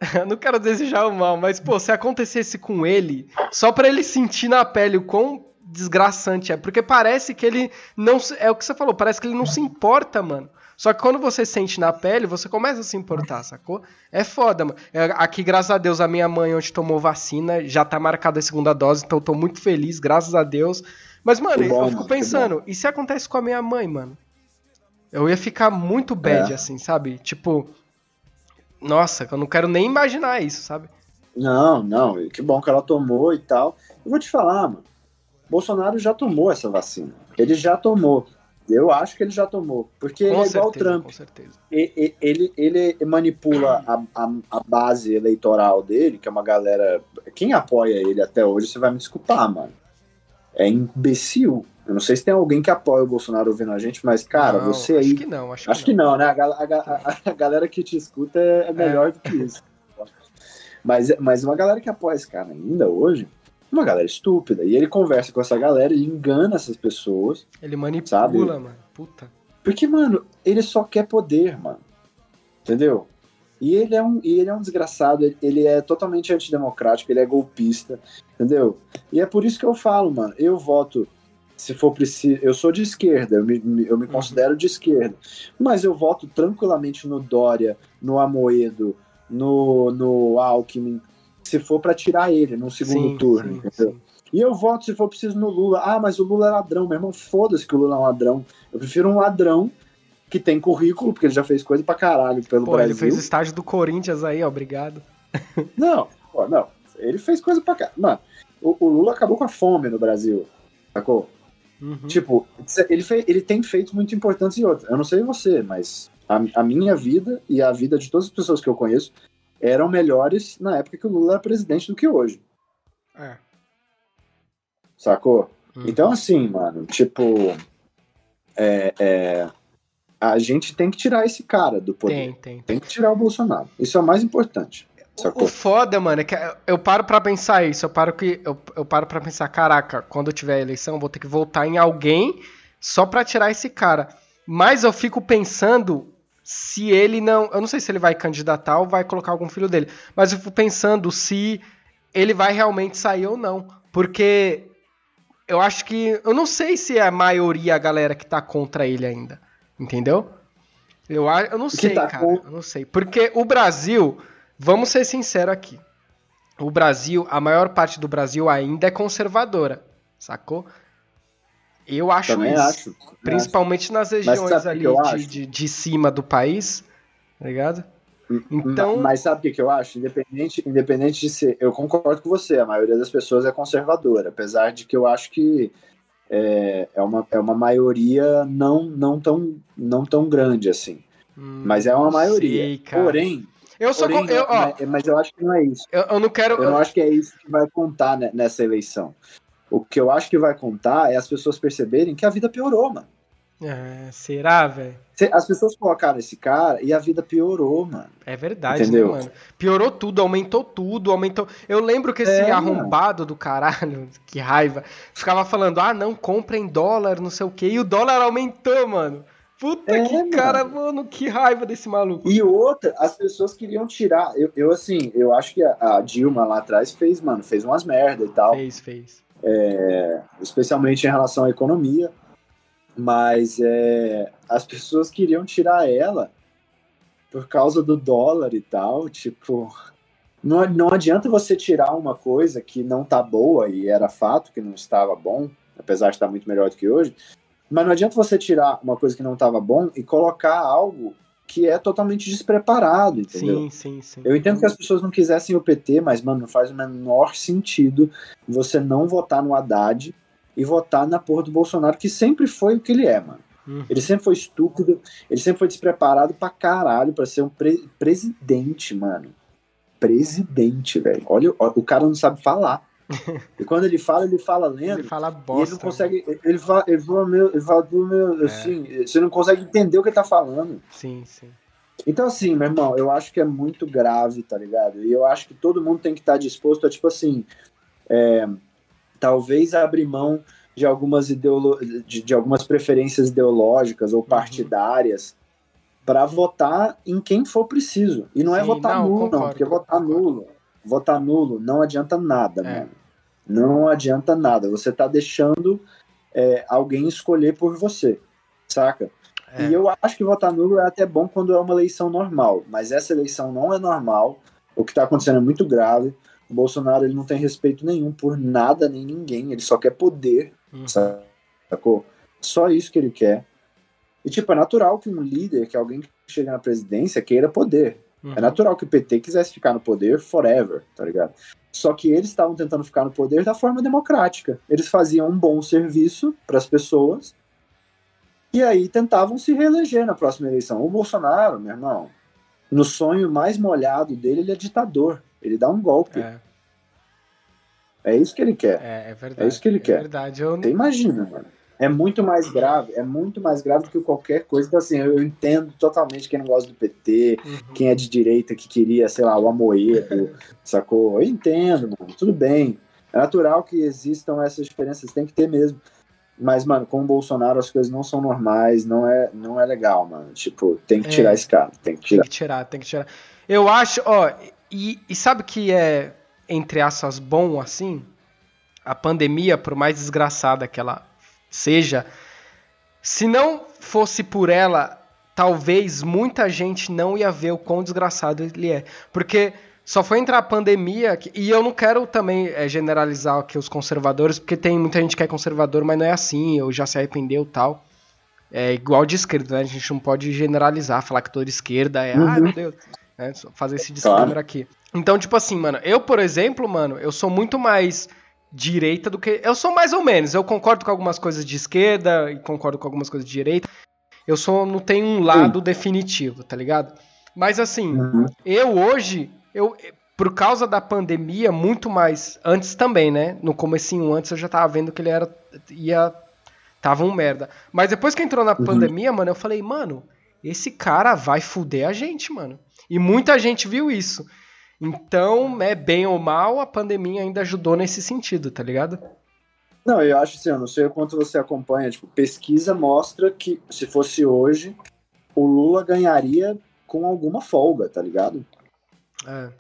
não quero desejar o mal, mas pô, se acontecesse com ele, só para ele sentir na pele o quão desgraçante é, porque parece que ele não é o que você falou, parece que ele não se importa, mano. Só que quando você sente na pele, você começa a se importar, sacou? É foda, mano. É, aqui, graças a Deus, a minha mãe, onde tomou vacina, já tá marcada a segunda dose, então eu tô muito feliz, graças a Deus. Mas, mano, eu fico pensando, e se acontece com a minha mãe, mano? Eu ia ficar muito bad, é. assim, sabe? Tipo, nossa, eu não quero nem imaginar isso, sabe? Não, não, que bom que ela tomou e tal. Eu vou te falar, mano. Bolsonaro já tomou essa vacina. Ele já tomou. Eu acho que ele já tomou. Porque com ele é igual o Trump. Com certeza. Ele, ele, ele manipula a, a, a, base eleitoral dele, que é uma galera. Quem apoia ele até hoje, você vai me desculpar, mano. É imbecil. Eu não sei se tem alguém que apoia o Bolsonaro ouvindo a gente, mas, cara, não, você aí. Acho que não, acho, acho que, não. que não, né? A, a, galera que te escuta é, é melhor é. do que isso. Mas, mas uma galera que apoia esse cara ainda hoje, uma galera estúpida. E ele conversa com essa galera, ele engana essas pessoas. Ele manipula, sabe? mano. Puta. Porque, mano, ele só quer poder, mano. Entendeu? E ele é um, ele é um desgraçado, ele, é totalmente antidemocrático, ele é golpista, entendeu? E é por isso que eu falo, mano, eu voto, se for preciso, eu sou de esquerda, eu me, eu me uhum. considero de esquerda, mas eu voto tranquilamente no Dória, no Amoedo, no, no Alckmin, se for para tirar ele no segundo sim, turno, sim, entendeu? Sim. E eu voto se for preciso no Lula. Ah, mas o Lula é ladrão, meu irmão. Foda-se que o Lula é um ladrão. Eu prefiro um ladrão que tem currículo, porque ele já fez coisa pra caralho pelo Pô, Brasil. Ele fez estágio do Corinthians aí, obrigado. Não, pô, não. Ele fez coisa pra caralho. Mano, o, o, Lula acabou com a fome no Brasil. Sacou? Uhum. Tipo, ele, fez, ele tem feitos muito importantes e outros. Eu não sei você, mas a, a minha vida e a vida de todas as pessoas que eu conheço eram melhores na época que o Lula era presidente do que hoje. É. Sacou? Uhum. Então, assim, mano, tipo. É, é, a gente tem que tirar esse cara do poder. Tem, tem. Tem que tirar o Bolsonaro. Isso é o mais importante. Sacou? O foda, mano, é que eu paro pra pensar isso. Eu paro, que, eu, eu paro pra pensar, caraca, quando eu tiver a eleição, eu vou ter que votar em alguém só pra tirar esse cara. Mas eu fico pensando se ele não. Eu não sei se ele vai candidatar ou vai colocar algum filho dele. Mas eu fico pensando se ele vai realmente sair ou não. Porque eu acho que. Eu não sei se é a maioria a galera que tá contra ele ainda. Entendeu? Eu, eu não sei, tá cara. Eu não sei. Porque o Brasil, vamos ser sinceros aqui. o Brasil, a maior parte do Brasil ainda é conservadora, sacou? Eu acho Também isso. acho. Principalmente nas sabe regiões ali de, acho? de, de cima do país, tá ligado? Então- Ma- Mas sabe o que, que eu acho? Independente, independente de ser. Eu concordo com você, a maioria das pessoas é conservadora, apesar de que eu acho que é, é, uma, é uma maioria não, não, tão, não tão grande assim. Hum, Mas é uma maioria. sei. Porém, eu sou. porém eu, ó, mas, eu acho que não é isso. eu, eu não quero. Eu não acho que é isso que vai contar ne- nessa eleição. O que eu acho que vai contar é as pessoas perceberem que a vida piorou, mano. É, será, velho? As pessoas colocaram esse cara e a vida piorou, mano. É verdade, Entendeu? né, mano? Piorou tudo, aumentou tudo, aumentou. Eu lembro que esse É, arrombado do caralho, que raiva, ficava falando: ah, não, compra em dólar, não sei o quê, e o dólar aumentou, mano. Puta É, que mano. cara, mano, que raiva desse maluco. E outra, as pessoas queriam tirar. Eu, eu, assim, eu acho que a, a Dilma lá atrás fez, mano, fez umas merda e tal. Fez, fez. Especialmente em relação à economia, mas é, as pessoas queriam tirar ela por causa do dólar e tal, tipo, não, não adianta você tirar uma coisa que não tá boa, e era fato que não estava bom, apesar de estar muito melhor do que hoje, mas não adianta você tirar uma coisa que não estava bom e colocar algo que é totalmente despreparado, entendeu? Sim, sim, sim. Eu entendo que as pessoas não quisessem o PT, mas, mano, não faz o menor sentido você não votar no Haddad e votar na porra do Bolsonaro, que sempre foi o que ele é, mano. Hum. Ele sempre foi estúpido, ele sempre foi despreparado pra caralho pra ser um pre- presidente, mano. Presidente, velho. Olha, o cara não sabe falar. E quando ele fala, ele fala lendo. Ele fala E ele bosta. não consegue. Ele fala, ele fala, meu, ele fala do meu. É. Assim, você não consegue entender o que ele tá falando. Sim, sim. Então, assim, meu irmão, eu acho que é muito grave, tá ligado? E eu acho que todo mundo tem que estar disposto a, tipo assim, é, talvez abrir mão de algumas, ideolo de, de algumas preferências ideológicas Uhum. ou partidárias para votar em quem for preciso. E não é Sim, votar não, nulo, concordo, não, porque votar concordo. nulo, votar nulo não adianta nada, É. mano. Não adianta nada. Você tá deixando é, alguém escolher por você, saca? É. E eu acho que votar nulo é até bom quando é uma eleição normal, mas essa eleição não é normal. O que está acontecendo é muito grave. O Bolsonaro ele não tem respeito nenhum por nada nem ninguém, ele só quer poder, Uhum. sacou? Só isso que ele quer. E tipo, é natural que um líder, que alguém que chega na presidência queira poder. Uhum. É natural que o PT quisesse ficar no poder forever, tá ligado? Só que eles estavam tentando ficar no poder da forma democrática. Eles faziam um bom serviço para as pessoas e aí tentavam se reeleger na próxima eleição. O Bolsonaro, meu irmão, no sonho mais molhado dele, ele é ditador. Ele dá um golpe. É, É, isso que ele quer. é, é verdade. É isso que ele É quer. verdade. Eu Você imagina, mano. É muito mais grave, é muito mais grave do que qualquer coisa. Então, assim, eu entendo totalmente quem não gosta do PT, Uhum. quem é de direita que queria, sei lá, o Amoedo, sacou? Eu entendo, mano, tudo bem. É natural que existam essas diferenças, tem que ter mesmo. Mas, mano, com o Bolsonaro as coisas não são normais, não é, não é legal, mano. Tipo, tem que É. tirar esse cara, tem que Tem tirar. que tirar, tem que tirar. Eu acho, ó, e, e sabe que é, entre aspas, bom assim? A pandemia, por mais desgraçada que ela seja, se não fosse por ela, talvez muita gente não ia ver o quão desgraçado ele é. Porque só foi entrar a pandemia, e eu não quero também é, generalizar aqui os conservadores, porque tem muita gente que é conservador, mas não é assim, ou já se arrependeu tal. É igual de esquerda, né? A gente não pode generalizar, falar que toda esquerda é, ai Uhum. meu Deus, né? Só fazer esse disclaimer Claro. aqui. Então, tipo assim, mano, eu, por exemplo, mano, eu sou muito mais direita do que. Eu sou mais ou menos. Eu concordo com algumas coisas de esquerda e concordo com algumas coisas de direita. Eu sou, não tenho um lado definitivo, tá ligado? Mas assim, Uhum. eu hoje, eu por causa da pandemia, muito mais antes também, né? No comecinho antes eu já tava vendo que ele era ia tava um merda. Mas depois que entrou na Uhum. pandemia, mano, eu falei, mano, esse cara vai fuder a gente, mano. E muita gente viu isso. Então, é bem ou mal, a pandemia ainda ajudou nesse sentido, tá ligado? Não, eu acho assim, eu não sei o quanto você acompanha, tipo, pesquisa mostra que se fosse hoje, o Lula ganharia com alguma folga, tá ligado? É.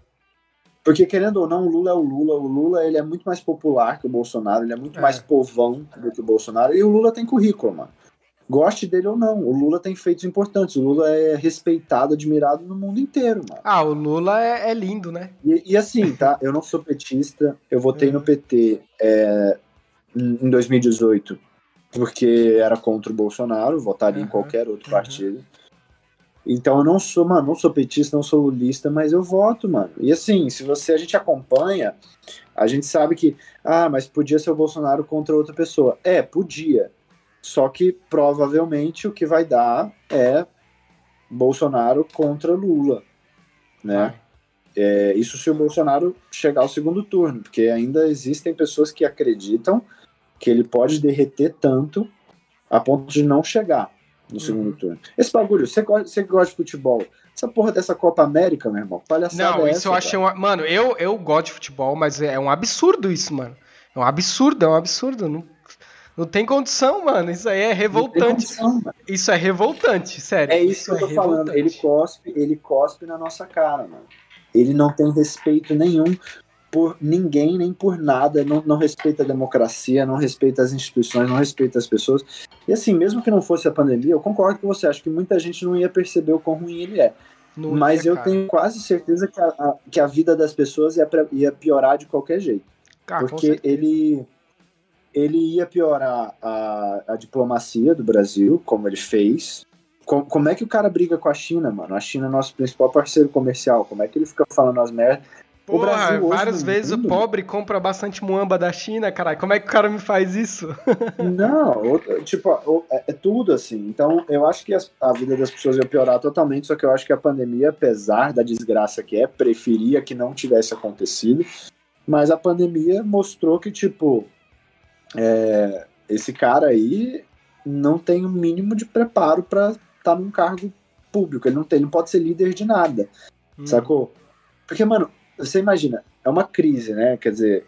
Porque, querendo ou não, o Lula é o Lula. O Lula ele é muito mais popular que o Bolsonaro, ele é muito É. mais povão do que o Bolsonaro. E o Lula tem currículo, mano. Goste dele ou não, o Lula tem feitos importantes. O Lula é respeitado, admirado no mundo inteiro, mano. Ah, o Lula é, é lindo, né? E, e, assim, tá? Eu não sou petista, eu votei no PT é, em 2018 porque era contra o Bolsonaro, votaria uhum, em qualquer outro uhum. partido. Então eu não sou, mano, não sou petista, não sou lulista, mas eu voto, mano. E assim, se você a gente acompanha, a gente sabe que, ah, mas podia ser o Bolsonaro contra outra pessoa. É, podia. Só que provavelmente o que vai dar é Bolsonaro contra Lula, né? É, isso se o Bolsonaro chegar ao segundo turno, porque ainda existem pessoas que acreditam que ele pode derreter tanto a ponto de não chegar no segundo uhum. turno. Esse bagulho, você gosta, você gosta de futebol? Essa porra dessa Copa América, meu irmão, palhaçada Não, é isso essa, eu achei um... Mano, eu, eu gosto de futebol, mas é um absurdo isso, mano. É um absurdo, é um absurdo. Não, não tem condição, mano. Isso aí é revoltante. Condição, isso é revoltante, sério. É isso, isso que eu tô é falando. Ele cospe, ele cospe na nossa cara, mano. Ele não tem respeito nenhum por ninguém nem por nada, não, não respeita a democracia, não respeita as instituições, não respeita as pessoas. E assim, mesmo que não fosse a pandemia, eu concordo com você, acho que muita gente não ia perceber o quão ruim ele é. Não Mas eu cara. tenho quase certeza que a, a, que a vida das pessoas ia, ia piorar de qualquer jeito. Cara, porque ele, ele ia piorar a, a diplomacia do Brasil, como ele fez, como, como, é que o cara briga com a China, mano? A China é nosso principal parceiro comercial. Como é que ele fica falando as merdas Porra, Brasil, várias vezes mundo... o pobre compra bastante muamba da China, caralho. Como é que o cara me faz isso? Não, tipo, é, é tudo assim. Então, eu acho que a vida das pessoas ia piorar totalmente, só que eu acho que a pandemia, apesar da desgraça que é, preferia que não tivesse acontecido. Mas a pandemia mostrou que, tipo, é, esse cara aí não tem o um mínimo de preparo para estar tá num cargo público. Ele não, tem, ele não pode ser líder de nada, hum. sacou? Porque, mano, você imagina, é uma crise, né? Quer dizer,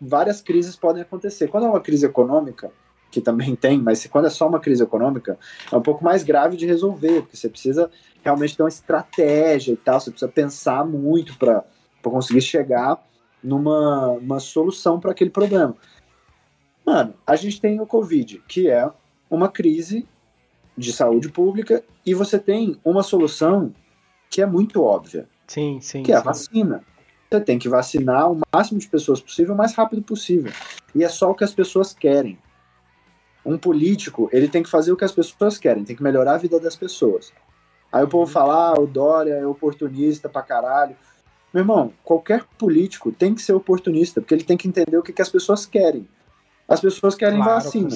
várias crises podem acontecer. Quando é uma crise econômica, que também tem, mas quando é só uma crise econômica, é um pouco mais grave de resolver, porque você precisa realmente ter uma estratégia e tal, você precisa pensar muito para conseguir chegar numa uma solução para aquele problema. Mano, a gente tem o Covid, que é uma crise de saúde pública, e você tem uma solução que é muito óbvia, Sim, sim. Que é a vacina. Você tem que vacinar o máximo de pessoas possível, o mais rápido possível. E é só o que as pessoas querem. Um político, ele tem que fazer o que as pessoas querem, tem que melhorar a vida das pessoas. Aí o povo fala, ah, o Dória é oportunista pra caralho. Meu irmão, qualquer político tem que ser oportunista, porque ele tem que entender o que, que as pessoas querem. As pessoas querem claro, vacina.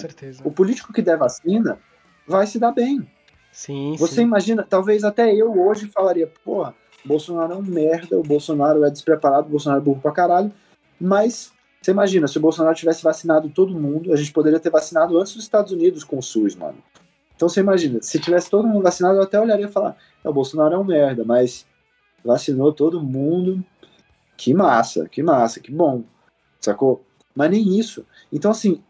O político que der vacina vai se dar bem. Sim, Você sim. imagina, talvez até eu hoje falaria, porra, Bolsonaro é um merda, o Bolsonaro é despreparado, o Bolsonaro é burro pra caralho. Mas, você imagina, se o Bolsonaro tivesse vacinado todo mundo, a gente poderia ter vacinado antes dos Estados Unidos com o SUS, mano. Então você imagina, se tivesse todo mundo vacinado, eu até olharia e falar, é, o Bolsonaro é um merda, mas vacinou todo mundo. Que massa, que massa, que bom. Sacou? Mas nem isso. Então, assim,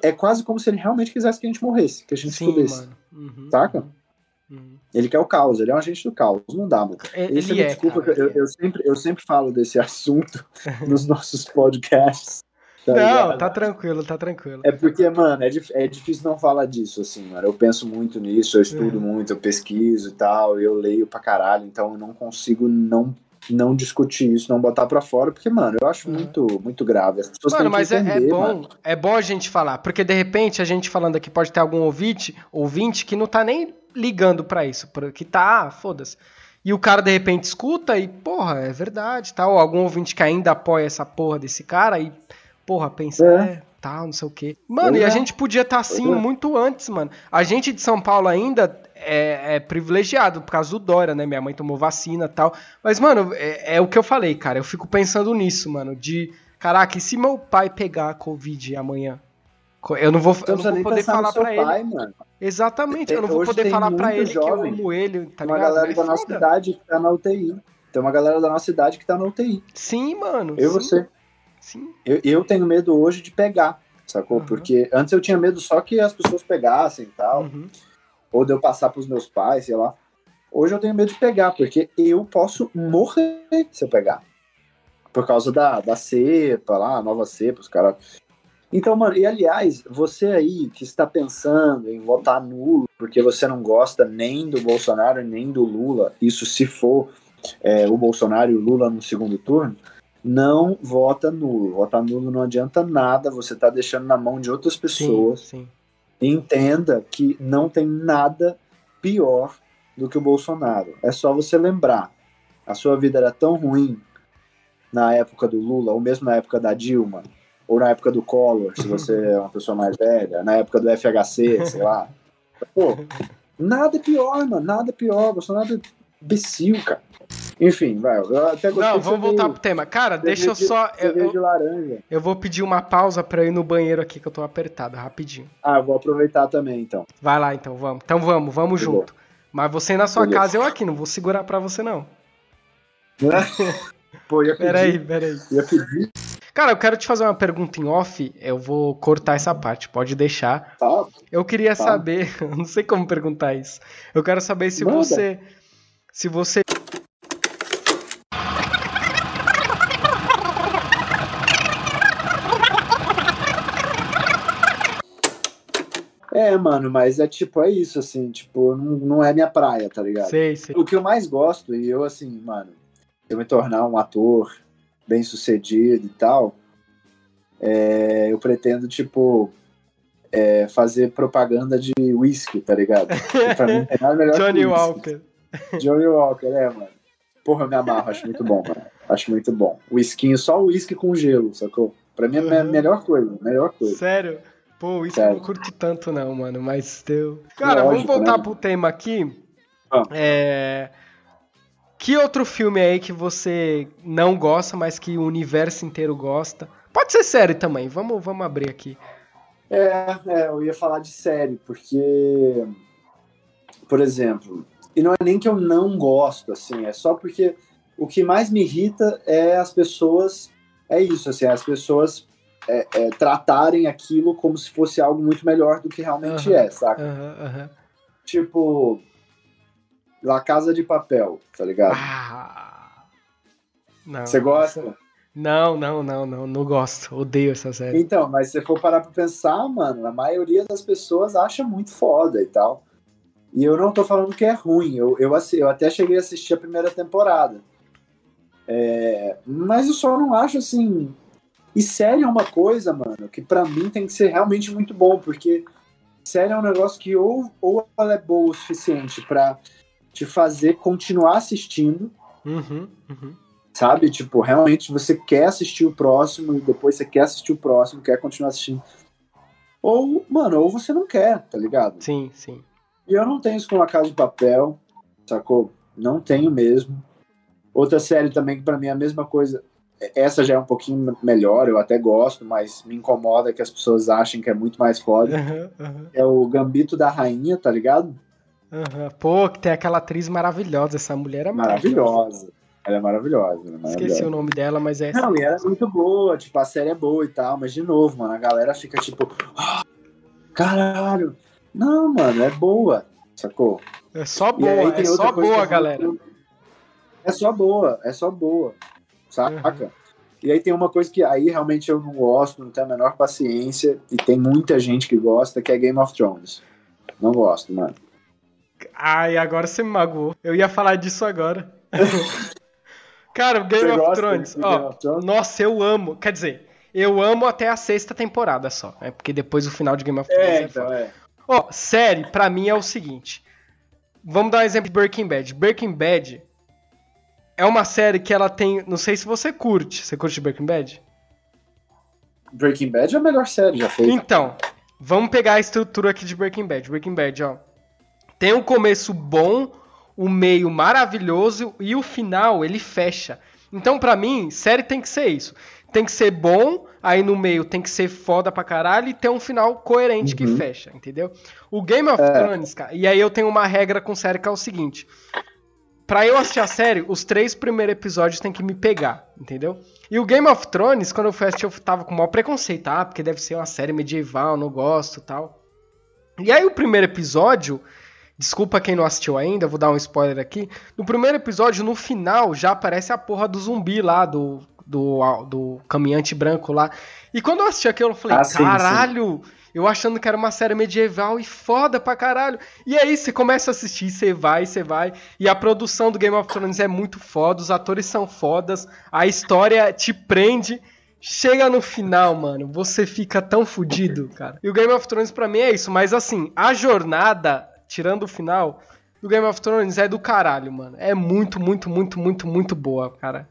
é quase como se ele realmente quisesse que a gente morresse, que a gente Sim, se pudesse. Uhum, saca? Uhum. Uhum. Ele quer o caos, ele é um agente do caos, não dá, mano. Ele Esse, é, desculpa, cara, eu, eu, sempre, eu sempre falo desse assunto nos nossos podcasts. Tá não, ligado? tá tranquilo, tá tranquilo. É porque, mano, é, é difícil não falar disso, assim, mano. Eu penso muito nisso, eu estudo uhum. muito, eu pesquiso e tal, eu leio pra caralho, então eu não consigo não não discutir isso, não botar para fora, porque, mano, eu acho uhum. muito, muito grave. As pessoas mano, mas entender, é, é, bom, mano. é bom a gente falar, porque de repente a gente falando aqui pode ter algum ouvinte, ouvinte que não tá nem ligando para isso, porque tá, ah, foda-se. E o cara de repente escuta e, porra, é verdade, tal. Tá? algum ouvinte que ainda apoia essa porra desse cara e, porra, pensa, é, é tal, não sei o quê. Mano, é. e a gente podia estar tá assim é. muito antes, mano. A gente de São Paulo ainda é, é, privilegiado por causa do Dória, né? Minha mãe tomou vacina tal. Mas, mano, é, é, o que eu falei, cara. Eu fico pensando nisso, mano. De, caraca, e se meu pai pegar a Covid amanhã? Eu não vou, eu não vou poder falar pra pai, ele. Exatamente, eu não vou poder falar para ele jovem. que eu amo ele, tá uma ligado? galera é da nossa idade que tá na UTI. Tem uma galera da nossa idade que tá na UTI. Sim, mano. Eu e você. Sim. Eu, eu tenho medo hoje de pegar, sacou? Uhum. Porque antes eu tinha medo só que as pessoas pegassem e tal. Uhum. Ou de eu passar pros meus pais, sei lá. Hoje eu tenho medo de pegar, porque eu posso morrer se eu pegar. Por causa da, da cepa lá, a nova cepa, os caras Então, mano, e aliás, você aí que está pensando em votar nulo porque você não gosta nem do Bolsonaro nem do Lula, isso se for é, o Bolsonaro e o Lula no segundo turno, não vota nulo. Votar nulo não adianta nada, você está deixando na mão de outras pessoas. Sim, sim. Entenda que não tem nada pior do que o Bolsonaro. É só você lembrar. A sua vida era tão ruim na época do Lula, ou mesmo na época da Dilma, ou na época do Collor, se você é uma pessoa mais velha, na época do FHC, sei lá. Pô, nada pior, mano, nada pior. Bolsonaro é imbecil, cara. Enfim, vai. Eu até gostei Não, vamos voltar pro tema. Cara, deixa eu só. Eu, de laranja. eu vou pedir uma pausa pra eu ir no banheiro aqui, que eu tô apertado, rapidinho. Ah, eu vou aproveitar também, então. Vai lá então, vamos. Então vamos, vamos junto. Mas você na sua Beleza. casa, eu aqui, não vou segurar pra você não. Pô, ia pedir. Peraí, peraí. Ia pedir. Cara, eu quero te fazer uma pergunta em off, eu vou cortar essa parte, pode deixar. Tá? Eu queria Tá. saber, não sei como perguntar isso. Eu quero saber se Manda. você se você É, mano, mas é tipo, é isso, assim, tipo, não, não é minha praia, tá ligado? sei, sei. O que eu mais gosto, e eu, assim, mano, eu me tornar um ator bem sucedido e tal, é, eu pretendo, tipo, é, fazer propaganda de whisky, tá ligado? Pra mim tem nada melhor Johnny whisky. Walker. Johnny Walker, é, mano. Porra, eu me amarro, acho muito bom, mano. Acho muito bom. Whiskinho, só o whisky com gelo, sacou? Pra mim é a Uhum. melhor coisa, melhor coisa. Sério? Pô, isso eu não curto tanto não, mano, mas deu. Cara, Lógico, vamos voltar né? pro tema aqui. Ah. É... Que outro filme aí que você não gosta, mas que o universo inteiro gosta? Pode ser série também, vamos, vamos abrir aqui. É, é, eu ia falar de série, porque, por exemplo, e não é nem que eu não gosto, assim, é só porque o que mais me irrita é as pessoas, é isso, assim, as pessoas é, é, tratarem aquilo como se fosse algo muito melhor do que realmente Aham. é, saca? Aham, aham. Tipo, La Casa de Papel, tá ligado? Ah. Não, Você gosta? Não, não, não, não, não gosto. Odeio essa série. Então, mas se você for parar pra pensar, mano, a maioria das pessoas acha muito foda e tal. E eu não tô falando que é ruim, eu, eu, assi- eu até cheguei a assistir a primeira temporada. É, mas eu só não acho assim. E série é uma coisa, mano, que pra mim tem que ser realmente muito bom, porque série é um negócio que ou, ou ela é boa o suficiente pra te fazer continuar assistindo, Uhum, uhum. sabe? Tipo, realmente você quer assistir o próximo e depois você quer assistir o próximo, quer continuar assistindo. Ou, mano, ou você não quer, tá ligado? Sim, sim. E eu não tenho isso com a Casa de Papel, sacou? Não tenho mesmo. Outra série também que pra mim é a mesma coisa. Essa já é um pouquinho melhor, eu até gosto, mas me incomoda que as pessoas achem que é muito mais foda. Aham, aham, É o Gambito da Rainha, tá ligado? aham. Pô, que tem aquela atriz maravilhosa. Essa mulher é Maravilhosa. Ela é maravilhosa. ela é maravilhosa. Esqueci o nome dela, mas é. Não, e ela é muito boa, tipo, a série é boa e tal, mas de novo, mano, a galera fica tipo, "Ah, caralho. Não, mano, é boa, sacou? É só aí boa, tem é só boa, galera. É só boa, é só boa, saca? E aí tem uma coisa que aí realmente eu não gosto, não tenho a menor paciência, e tem muita gente que gosta, que é Game of Thrones. Não gosto, mano. Ai, agora você me magoou. Eu ia falar disso agora. Cara, Game of Thrones, ó, Game of Thrones? nossa, eu amo. Quer dizer, eu amo até a sexta temporada só. É porque depois o final de Game of Thrones é, É, foda. então, é. Ó, série, pra mim é o seguinte. Vamos dar um exemplo de Breaking Bad. Breaking Bad é uma série que ela tem. Não sei se você curte. Você curte Breaking Bad? Breaking Bad é a melhor série já feita. Então, vamos pegar a estrutura aqui de Breaking Bad. Breaking Bad, ó. Tem um começo bom, o meio maravilhoso e o final ele fecha. Então, pra mim, série tem que ser isso. Tem que ser bom, aí no meio tem que ser foda pra caralho e ter um final coerente que Uhum. fecha, entendeu? O Game of É. Thrones, cara, e aí eu tenho uma regra com série que é o seguinte. Pra eu assistir a série, os três primeiros episódios tem que me pegar, entendeu? E o Game of Thrones, quando eu fui assistir, eu tava com o maior preconceito, ah, porque deve ser uma série medieval, não gosto tal. E aí o primeiro episódio, desculpa quem não assistiu ainda, vou dar um spoiler aqui. No primeiro episódio, no final, já aparece a porra do zumbi lá, do. do, do caminhante branco lá. E quando eu assisti aquilo, eu falei, Ah, sim, caralho, eu achando que era uma série medieval e foda pra caralho. E aí você começa a assistir, você vai, você vai. E a produção do Game of Thrones é muito foda, os atores são fodas, a história te prende. Chega no final, mano, você fica tão fudido, cara. E o Game of Thrones pra mim é isso, mas assim, a jornada, tirando o final, do Game of Thrones é do caralho, mano. É muito, muito, muito, muito, muito boa, cara.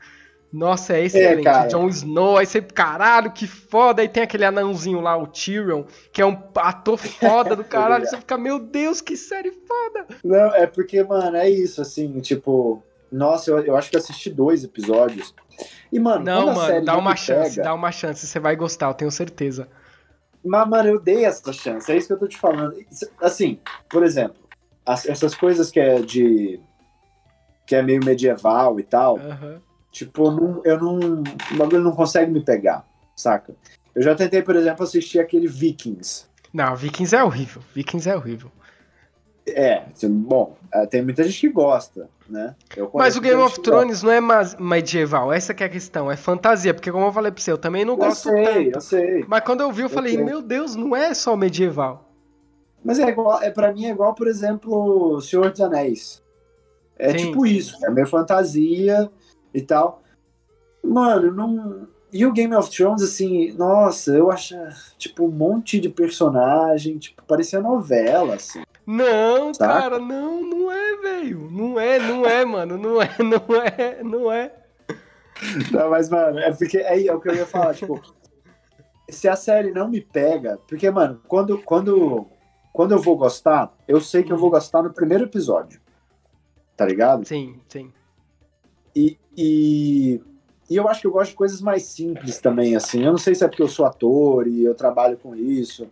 Nossa, é excelente. cara. Jon Snow, aí você, caralho, que foda. Aí tem aquele anãozinho lá, o Tyrion, que é um ator foda do caralho. Você fica, meu Deus, que série foda. Não, é porque, mano, é isso, assim, tipo. Nossa, eu, eu acho que assisti dois episódios. E, mano, Não, mano, série dá uma chance, pega- dá uma chance. Você vai gostar, eu tenho certeza. Mas, mano, eu dei essa chance, é isso que eu tô te falando. Assim, por exemplo, as- essas coisas que é de. que é meio medieval e tal, Aham. Tipo, não- eu não. O bagulho não consegue me pegar, saca? Eu já tentei, por exemplo, assistir aquele Vikings. Não, Vikings é horrível. Vikings é horrível. É, assim, bom, é, tem muita gente que gosta, né? Eu Mas o Game of que gosta. Thrones não é medieval, essa que é a questão, é fantasia, porque como eu falei pra você, eu também não Eu gosto sei, tanto. eu sei. Mas quando eu vi, eu falei, sei. meu Deus, não é só medieval. Mas é igual, é, pra mim é igual, por exemplo, Senhor dos Anéis. É Sim, tipo isso, é meio fantasia e tal. Mano, não. E o Game of Thrones, assim, nossa, eu acho, tipo, um monte de personagem, tipo, parecia novela, assim. Não, Saca? cara, não, não é, velho. Não é, não é, mano. Não é, não é, não é. Não, mas, mano, é porque é, é o que eu ia falar, tipo, se a série não me pega, porque, mano, quando, quando, quando eu vou gostar, eu sei que eu vou gostar no primeiro episódio. Tá ligado? Sim, sim. E, e, e eu acho que eu gosto de coisas mais simples também, assim. Eu não sei se é porque eu sou ator e eu trabalho com isso.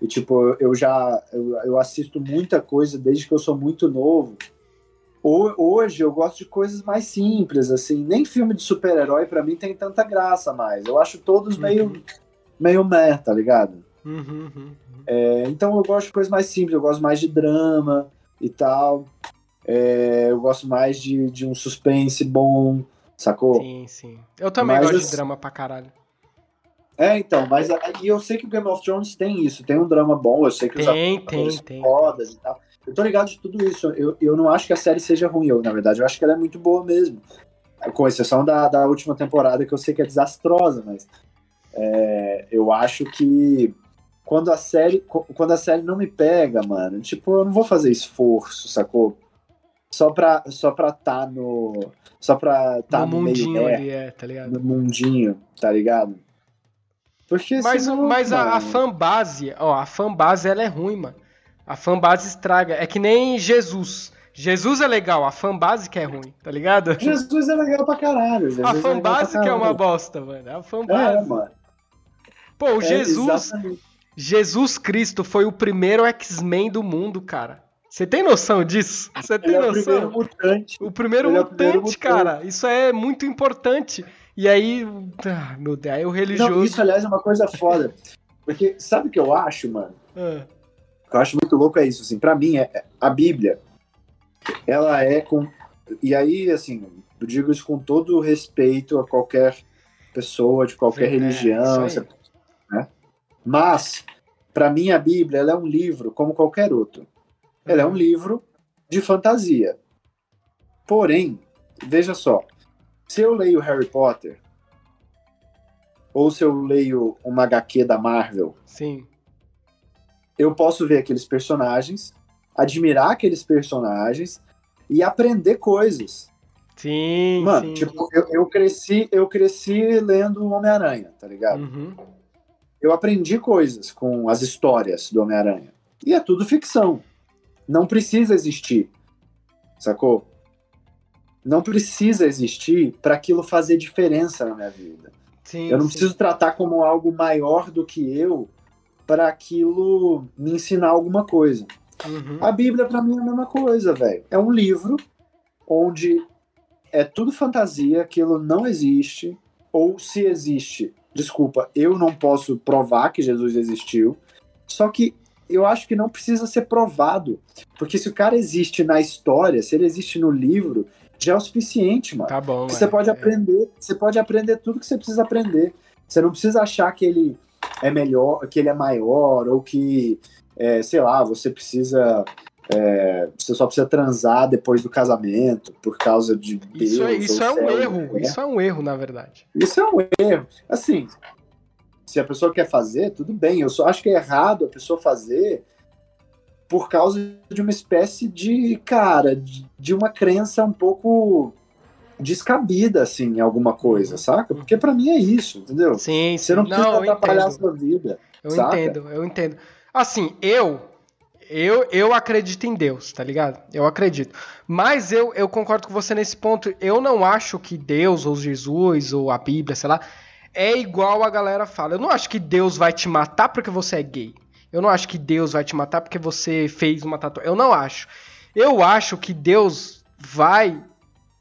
E, tipo, eu já eu, eu assisto muita coisa desde que eu sou muito novo. Ho- Hoje eu gosto de coisas mais simples, assim. Nem filme de super-herói pra mim tem tanta graça mais. Eu acho todos meio, meio meh, tá ligado? Uhum, uhum, uhum. É, então eu gosto de coisas mais simples, eu gosto mais de drama e tal. É, eu gosto mais de, de um suspense bom, sacou? Sim, sim. Eu também Mas gosto de drama pra caralho. É, então, mas e eu sei que o Game of Thrones tem isso, tem um drama bom, eu sei que os Tem, atores tem, tem. fodas e tal. Eu tô ligado de tudo isso. Eu, eu não acho que a série seja ruim, eu, na verdade, eu acho que ela é muito boa mesmo. Com exceção da, da última temporada, que eu sei que é desastrosa, mas é, eu acho que quando a série quando a série não me pega, mano, tipo, eu não vou fazer esforço, sacou? Só pra só pra tá no só pra tá no no, meio mundinho é, ali, é, tá ligado? no mundinho, tá ligado? Porque Mas, senão, mas a, a fanbase, ó, a fanbase ela é ruim, mano. A fanbase estraga. É que nem Jesus. Jesus é legal, a fanbase que é ruim, tá ligado? Jesus é legal pra caralho. Jesus A é fanbase que é uma bosta, mano. A É, fanbase. mano. Pô, o É, Jesus, exatamente. Jesus Cristo foi o primeiro X-Men do mundo, cara. Você tem noção disso? Você tem Ele é o noção? primeiro mutante. O primeiro Ele é o mutante, primeiro mutante. cara. Isso é muito importante. E aí, ah, meu Deus, aí o religioso. Não, isso, aliás, é uma coisa foda. Porque sabe o que eu acho, mano? Ah, O que eu acho muito louco é isso, assim. Pra mim, é, é- a Bíblia, ela é com... E aí, assim, eu digo isso com todo o respeito a qualquer pessoa, de qualquer É, religião, né? Mas, pra mim, a Bíblia, ela é um livro como qualquer outro. Ela é um livro de fantasia. Porém, veja só, se eu leio Harry Potter, ou se eu leio uma HQ da Marvel, sim. eu posso ver aqueles personagens, admirar aqueles personagens e aprender coisas. Sim, Mano, sim. tipo, eu, eu cresci, eu cresci lendo Homem-Aranha, tá ligado? Uhum. Eu aprendi coisas com as histórias do Homem-Aranha. E é tudo ficção. Não precisa existir. Sacou? Não precisa existir para aquilo fazer diferença na minha vida. Sim, Eu não sim. preciso tratar como algo maior do que eu para aquilo me ensinar alguma coisa. Uhum. A Bíblia para mim é a mesma coisa, velho. É um livro onde é tudo fantasia, aquilo não existe, ou se existe, desculpa, eu não posso provar que Jesus existiu. Só que eu acho que não precisa ser provado, porque se o cara existe na história, se ele existe no livro, já é o suficiente, mano. Tá bom, Você é, pode é. aprender, você pode aprender tudo que você precisa aprender. Você não precisa achar que ele é melhor, que ele é maior, ou que, é, sei lá, você precisa. é, você só precisa transar depois do casamento por causa de Deus. Isso é, isso é um erro. né? Isso é um erro, na verdade. Isso é um erro. Assim, se a pessoa quer fazer, tudo bem. Eu só acho que é errado a pessoa fazer por causa de uma espécie de, cara, de, de uma crença um pouco descabida, assim, em alguma coisa, saca? Porque pra mim é isso, entendeu? Sim, sim. Você não precisa eu atrapalhar a sua vida. Eu saca? entendo, eu entendo. Assim, eu, eu eu acredito em Deus, tá ligado? Eu acredito. Mas eu, eu concordo com você nesse ponto. Eu não acho que Deus, ou Jesus, ou a Bíblia, sei lá, é igual a galera fala. Eu não acho que Deus vai te matar porque você é gay. Eu não acho que Deus vai te matar porque você fez uma tatuagem. Eu não acho. Eu acho que Deus vai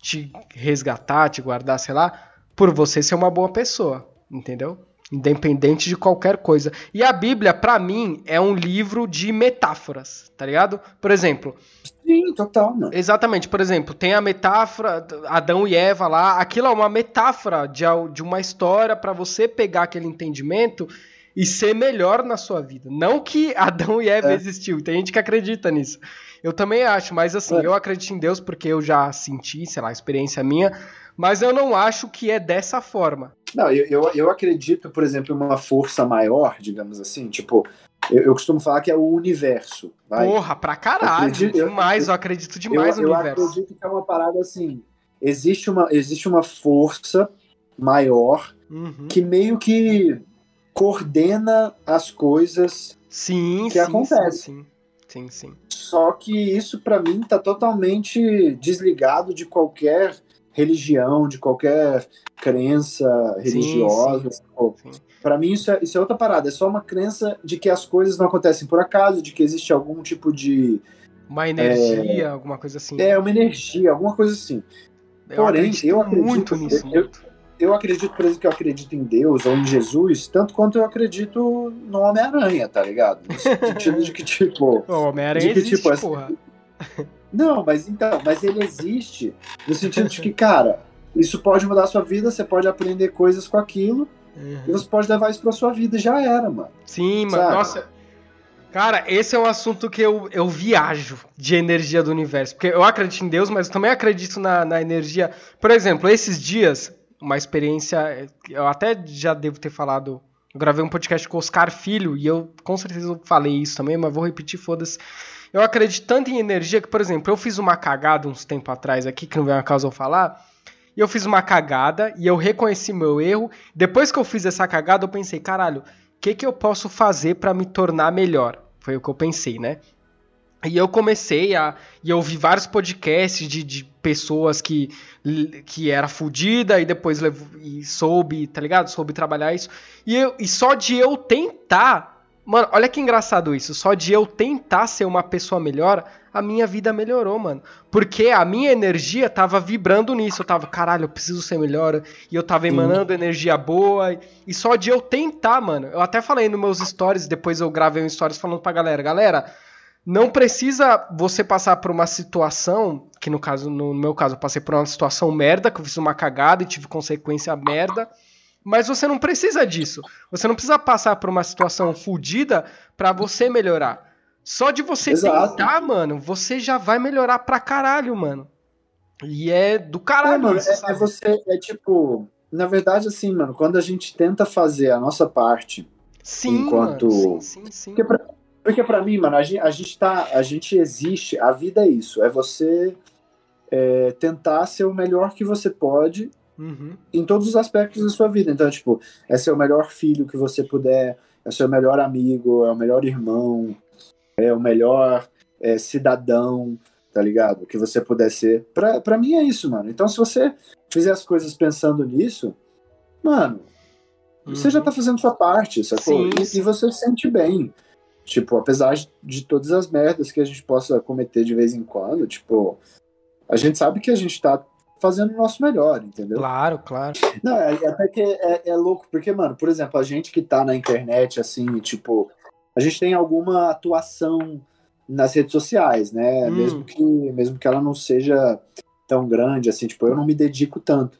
te resgatar, te guardar, sei lá, por você ser uma boa pessoa, entendeu? Independente de qualquer coisa. E a Bíblia, pra mim, é um livro de metáforas, tá ligado? Por exemplo, Sim, total, mano. exatamente, por exemplo, tem a metáfora Adão e Eva lá, aquilo é uma metáfora de, de uma história pra você pegar aquele entendimento e ser melhor na sua vida. Não que Adão e Eva É. existiu, tem gente que acredita nisso. Eu também acho, mas assim, É. eu acredito em Deus porque eu já senti, sei lá, experiência minha, mas eu não acho que é dessa forma. Não, eu, eu, eu acredito, por exemplo, em uma força maior, digamos assim, tipo, eu, eu costumo falar que é o universo, vai? Porra, pra caralho, acredito- eu- demais, eu, acredito demais eu, no eu universo. acredito que é uma parada assim, existe uma, existe uma força maior Uhum. que meio que coordena as coisas, Sim, que sim, acontece. sim, sim, sim, sim. só que isso pra mim tá totalmente desligado de qualquer religião, de qualquer crença religiosa. Pra mim isso é, isso é outra parada, é só uma crença de que as coisas não acontecem por acaso, de que existe algum tipo de Uma energia, alguma coisa assim. é uma energia, alguma coisa assim. eu porém, acredito eu acredito- muito nisso. eu- eu acredito, por exemplo, que eu acredito em Deus ou em Jesus, tanto quanto eu acredito no Homem-Aranha, tá ligado? No sentido de que, tipo. O Homem-Aranha existe, tipo, assim, porra. Não, mas então, mas ele existe no sentido de que, cara, isso pode mudar a sua vida, você pode aprender coisas com aquilo Uhum. e você pode levar isso pra sua vida já era, mano. Sim, mano. Nossa. Cara, esse é um assunto que eu, eu viajo de energia do universo. Porque eu acredito em Deus, mas também acredito na, na energia. Por exemplo, esses dias, uma experiência. Eu até já devo ter falado. Eu gravei um podcast com o Oscar Filho e eu com certeza falei isso também, mas vou repetir, foda-se. Eu acredito tanto em energia que, por exemplo, eu fiz uma cagada uns tempo atrás aqui, que não vem a causa eu falar. E eu fiz uma cagada e eu reconheci meu erro. Depois que eu fiz essa cagada, eu pensei, caralho, o que, que eu posso fazer pra me tornar melhor? Foi o que eu pensei, né? E eu comecei a. E eu ouvi vários podcasts de, de pessoas que, que era fodida e depois e soube, tá ligado? Soube trabalhar isso. E, eu, e só de eu tentar. Mano, olha que engraçado isso. Só de eu tentar ser uma pessoa melhor, a minha vida melhorou, mano. Porque a minha energia tava vibrando nisso. Eu tava, caralho, eu preciso ser melhor. E eu tava emanando energia boa. E só de eu tentar, mano. Eu até falei nos meus stories, depois eu gravei um stories falando pra galera, galera. Não precisa você passar por uma situação, que no caso, no meu caso, eu passei por uma situação merda, que eu fiz uma cagada e tive consequência merda. Mas você não precisa disso. Você não precisa passar por uma situação fodida pra você melhorar. Só de você Exato. tentar, mano, você já vai melhorar pra caralho, mano. E é do É, caralho mano, isso, é, é você, é tipo, na verdade, assim, mano, quando a gente tenta fazer a nossa parte, Sim, enquanto- mano. Sim, sim, sim. Porque pra, porque pra mim, mano, a gente, a gente tá. A gente existe, a vida é isso. É você é, tentar ser o melhor que você pode Uhum. em todos os aspectos da sua vida. Então, tipo, é ser o melhor filho que você puder, é ser o melhor amigo, é o melhor irmão, é o melhor é, cidadão, tá ligado? Que você puder ser. Pra, pra mim é isso, mano. Então, se você fizer as coisas pensando nisso, mano, você já Uhum. tá fazendo sua parte, sacou? E, e você se sente bem. Tipo, apesar de, de todas as merdas que a gente possa cometer de vez em quando, tipo, a gente sabe que a gente tá fazendo o nosso melhor, entendeu? Claro, claro. Não, é, é até que é, é louco, porque, mano, por exemplo, a gente que tá na internet, assim, tipo, a gente tem alguma atuação nas redes sociais, né? Hum. Mesmo, que, mesmo que ela não seja tão grande, assim, tipo, eu não me dedico tanto.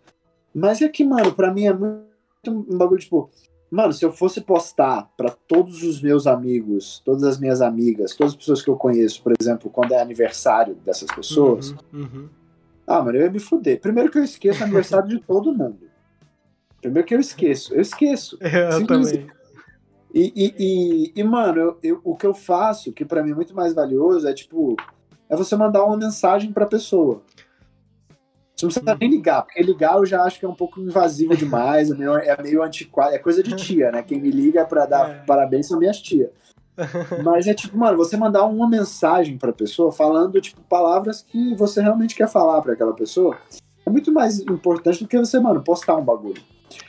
Mas é que, mano, pra mim é muito um bagulho, tipo, mano, se eu fosse postar para todos os meus amigos, todas as minhas amigas, todas as pessoas que eu conheço, por exemplo, quando é aniversário dessas pessoas, Uhum, uhum. Ah, mano, eu ia me fuder. Primeiro que eu esqueço o aniversário de todo mundo. Primeiro que eu esqueço, eu esqueço. Eu também. E, e, e, e, mano, eu, eu- o que eu faço, que pra mim é muito mais valioso, é tipo, é você mandar uma mensagem pra pessoa. Você não precisa nem ligar, porque ligar eu já acho que é um pouco invasivo demais, é meio, é meio antiquado, é coisa de tia, né? Quem me liga pra dar É. parabéns são minhas tias. Mas é tipo, mano, você mandar uma mensagem pra pessoa falando, tipo, palavras que você realmente quer falar pra aquela pessoa, é muito mais importante do que você, mano, postar um bagulho.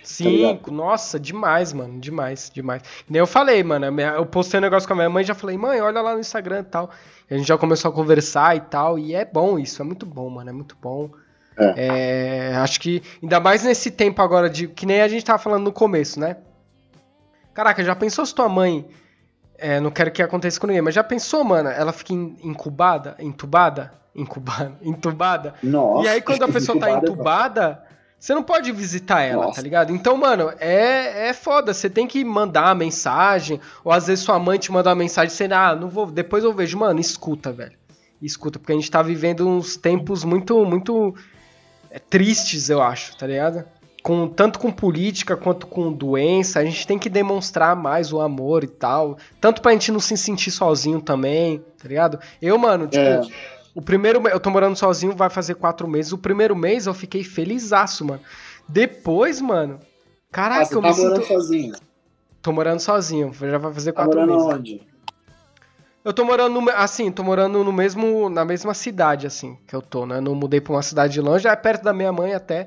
Sim, ligado? nossa, demais, mano, demais, demais. Nem eu falei, mano, eu postei um negócio com a minha mãe, já falei, mãe, olha lá no Instagram e tal. A gente já começou a conversar e tal, e é bom isso, é muito bom, mano, é muito bom. É, acho que, ainda mais nesse tempo agora de, que nem a gente tava falando no começo, né? Caraca, já pensou se tua mãe, é, não quero que aconteça com ninguém, mas já pensou, mano, ela fica in- incubada, entubada, incubada, entubada, Nossa. e aí, quando a pessoa tá é entubada, você não pode visitar ela, Nossa. tá ligado? Então, mano, é, é foda. Você tem que mandar a mensagem, ou às vezes sua mãe te manda uma mensagem dizendo, ah, não vou, depois eu vejo. Mano, escuta, velho. Escuta, porque a gente tá vivendo uns tempos muito, muito é, tristes, eu acho, tá ligado? Com, tanto com política quanto com doença, a gente tem que demonstrar mais o amor e tal. Tanto pra gente não se sentir sozinho também, tá ligado? Eu, mano, tipo, É. o primeiro me- eu tô morando sozinho, vai fazer quatro meses. O primeiro mês eu fiquei felizaço, mano. Depois, mano, Ah, caraca, você eu tá me morando sinto. sozinho. Tô morando sozinho, já vai fazer Tá quatro morando meses. onde? Eu tô morando no, assim, tô morando no mesmo na mesma cidade assim, que eu tô, né? Não mudei pra uma cidade longe, é perto da minha mãe até.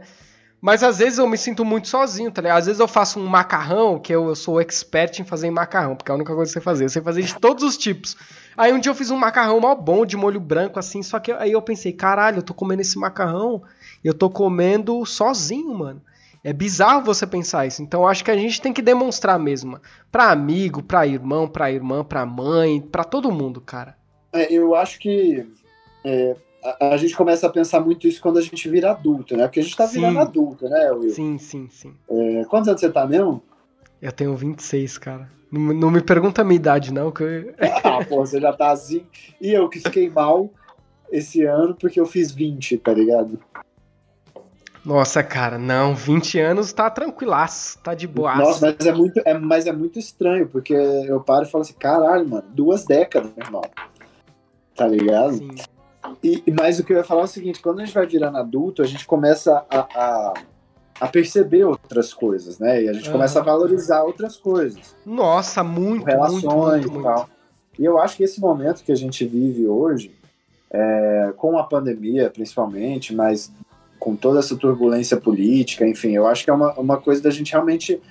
Mas às vezes eu me sinto muito sozinho, tá ligado? Às vezes eu faço um macarrão, que eu, eu sou expert em fazer macarrão, porque é a única coisa que sei fazer. Eu sei fazer de todos os tipos. Aí um dia eu fiz um macarrão mal bom, de molho branco, assim, só que aí eu pensei, caralho, eu tô comendo esse macarrão, eu tô comendo sozinho, mano. É bizarro você pensar isso. Então acho que a gente tem que demonstrar mesmo. Pra amigo, pra irmão, pra irmã, pra mãe, pra todo mundo, cara. É, eu acho que é, a, a gente começa a pensar muito isso quando a gente vira adulto, né? Porque a gente tá virando Sim. adulto, né, Will? Sim, sim, sim. É, quantos anos você tá mesmo? Eu tenho 26, cara. Não, não me pergunta a minha idade, não, que eu... Ah, pô, você já tá assim. E eu que fiquei mal esse ano porque eu fiz 20, tá ligado? Nossa, cara, não, 20 anos tá tranquilaço, tá de boa. Nossa, mas é, muito, é, mas é muito estranho, porque eu paro e falo assim, caralho, mano, duas décadas, meu irmão. Tá ligado? Sim. E, mas o que eu ia falar é o seguinte, quando a gente vai virando adulto, a gente começa a, a, a perceber outras coisas, né? E a gente Aham. começa a valorizar outras coisas. Nossa, muito, relações muito, muito, e muito. tal. E eu acho que esse momento que a gente vive hoje, é, com a pandemia principalmente, mas com toda essa turbulência política, enfim, eu acho que é uma, uma coisa da gente realmente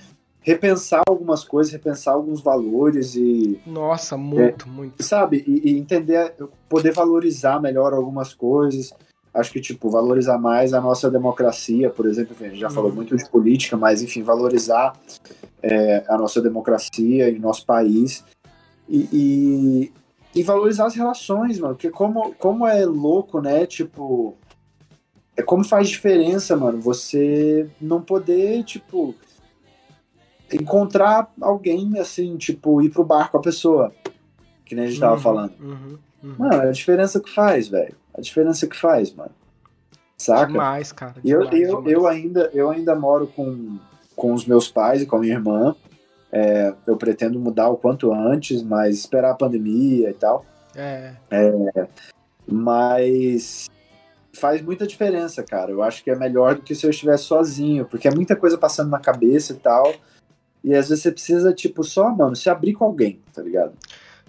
repensar algumas coisas, repensar alguns valores e, Nossa, muito, muito. sabe, e, e entender, poder valorizar melhor algumas coisas. Acho que, tipo, valorizar mais a nossa democracia, por exemplo, enfim, a gente já Uhum. falou muito de política, mas, enfim, valorizar é, a nossa democracia e nosso país e, e, e valorizar as relações, mano, porque como, como é louco, né, tipo, é como faz diferença, mano, você não poder, tipo, encontrar alguém, assim, tipo, ir pro bar com a pessoa, que nem a gente tava Uhum, falando. Uhum, uhum. Mano, é a diferença que faz, velho. A diferença que faz, mano. Saca? Demais, cara. E eu, demais, eu, demais. eu, ainda, eu ainda moro com, com os meus pais e com a minha irmã. É, eu pretendo mudar o quanto antes, mas esperar a pandemia e tal. É, Mas faz muita diferença, cara. Eu acho que é melhor do que se eu estivesse sozinho, porque é muita coisa passando na cabeça e tal. E às vezes você precisa, tipo, só, mano, se abrir com alguém, tá ligado?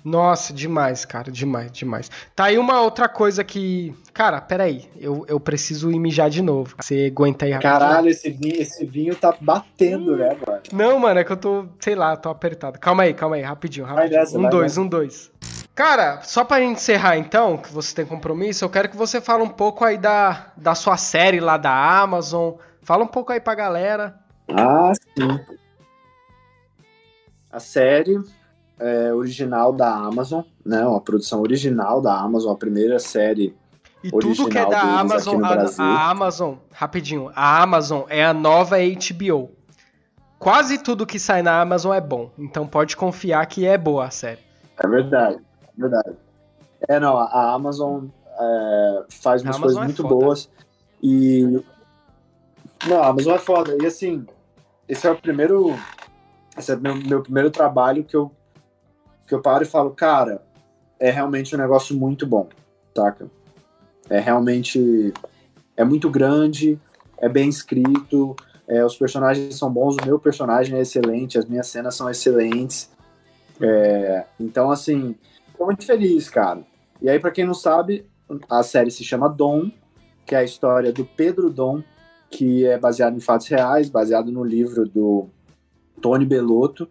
Nossa, demais, cara, demais, demais. Tá aí uma outra coisa que. Cara, peraí, eu, eu preciso ir mijar de novo. Você aguenta aí rapidinho? Caralho, esse vinho, esse vinho tá batendo, né, mano? Não, mano, é que eu tô, sei lá, tô apertado. Calma aí, calma aí, rapidinho, rapidinho. nessa, um, vai dois, um, dois. Cara, só pra gente encerrar então, que você tem compromisso, eu quero que você fale um pouco aí da, da sua série lá da Amazon. Fala um pouco aí pra galera. Ah, sim. A série é original da Amazon, né? Uma produção original da Amazon, a primeira série E tudo que é da Amazon, a, a, Amazon, rapidinho, a Amazon é a nova HBO. Quase tudo que sai na Amazon é bom, então pode confiar que é boa a série. É verdade, é verdade. É, não, a Amazon é, faz umas coisas é muito foda. boas e... Não, a Amazon é foda, e assim, esse é o primeiro... Esse é meu, meu primeiro trabalho que eu, que eu paro e falo, cara, é realmente um negócio muito bom, saca? É realmente é muito grande, é bem escrito, é, os personagens são bons, o meu personagem é excelente, as minhas cenas são excelentes. É, então, assim, tô muito feliz, cara. E aí, para quem não sabe, a série se chama Dom, que é a história do Pedro Dom, que é baseado em fatos reais, baseado no livro do Tony Belotto,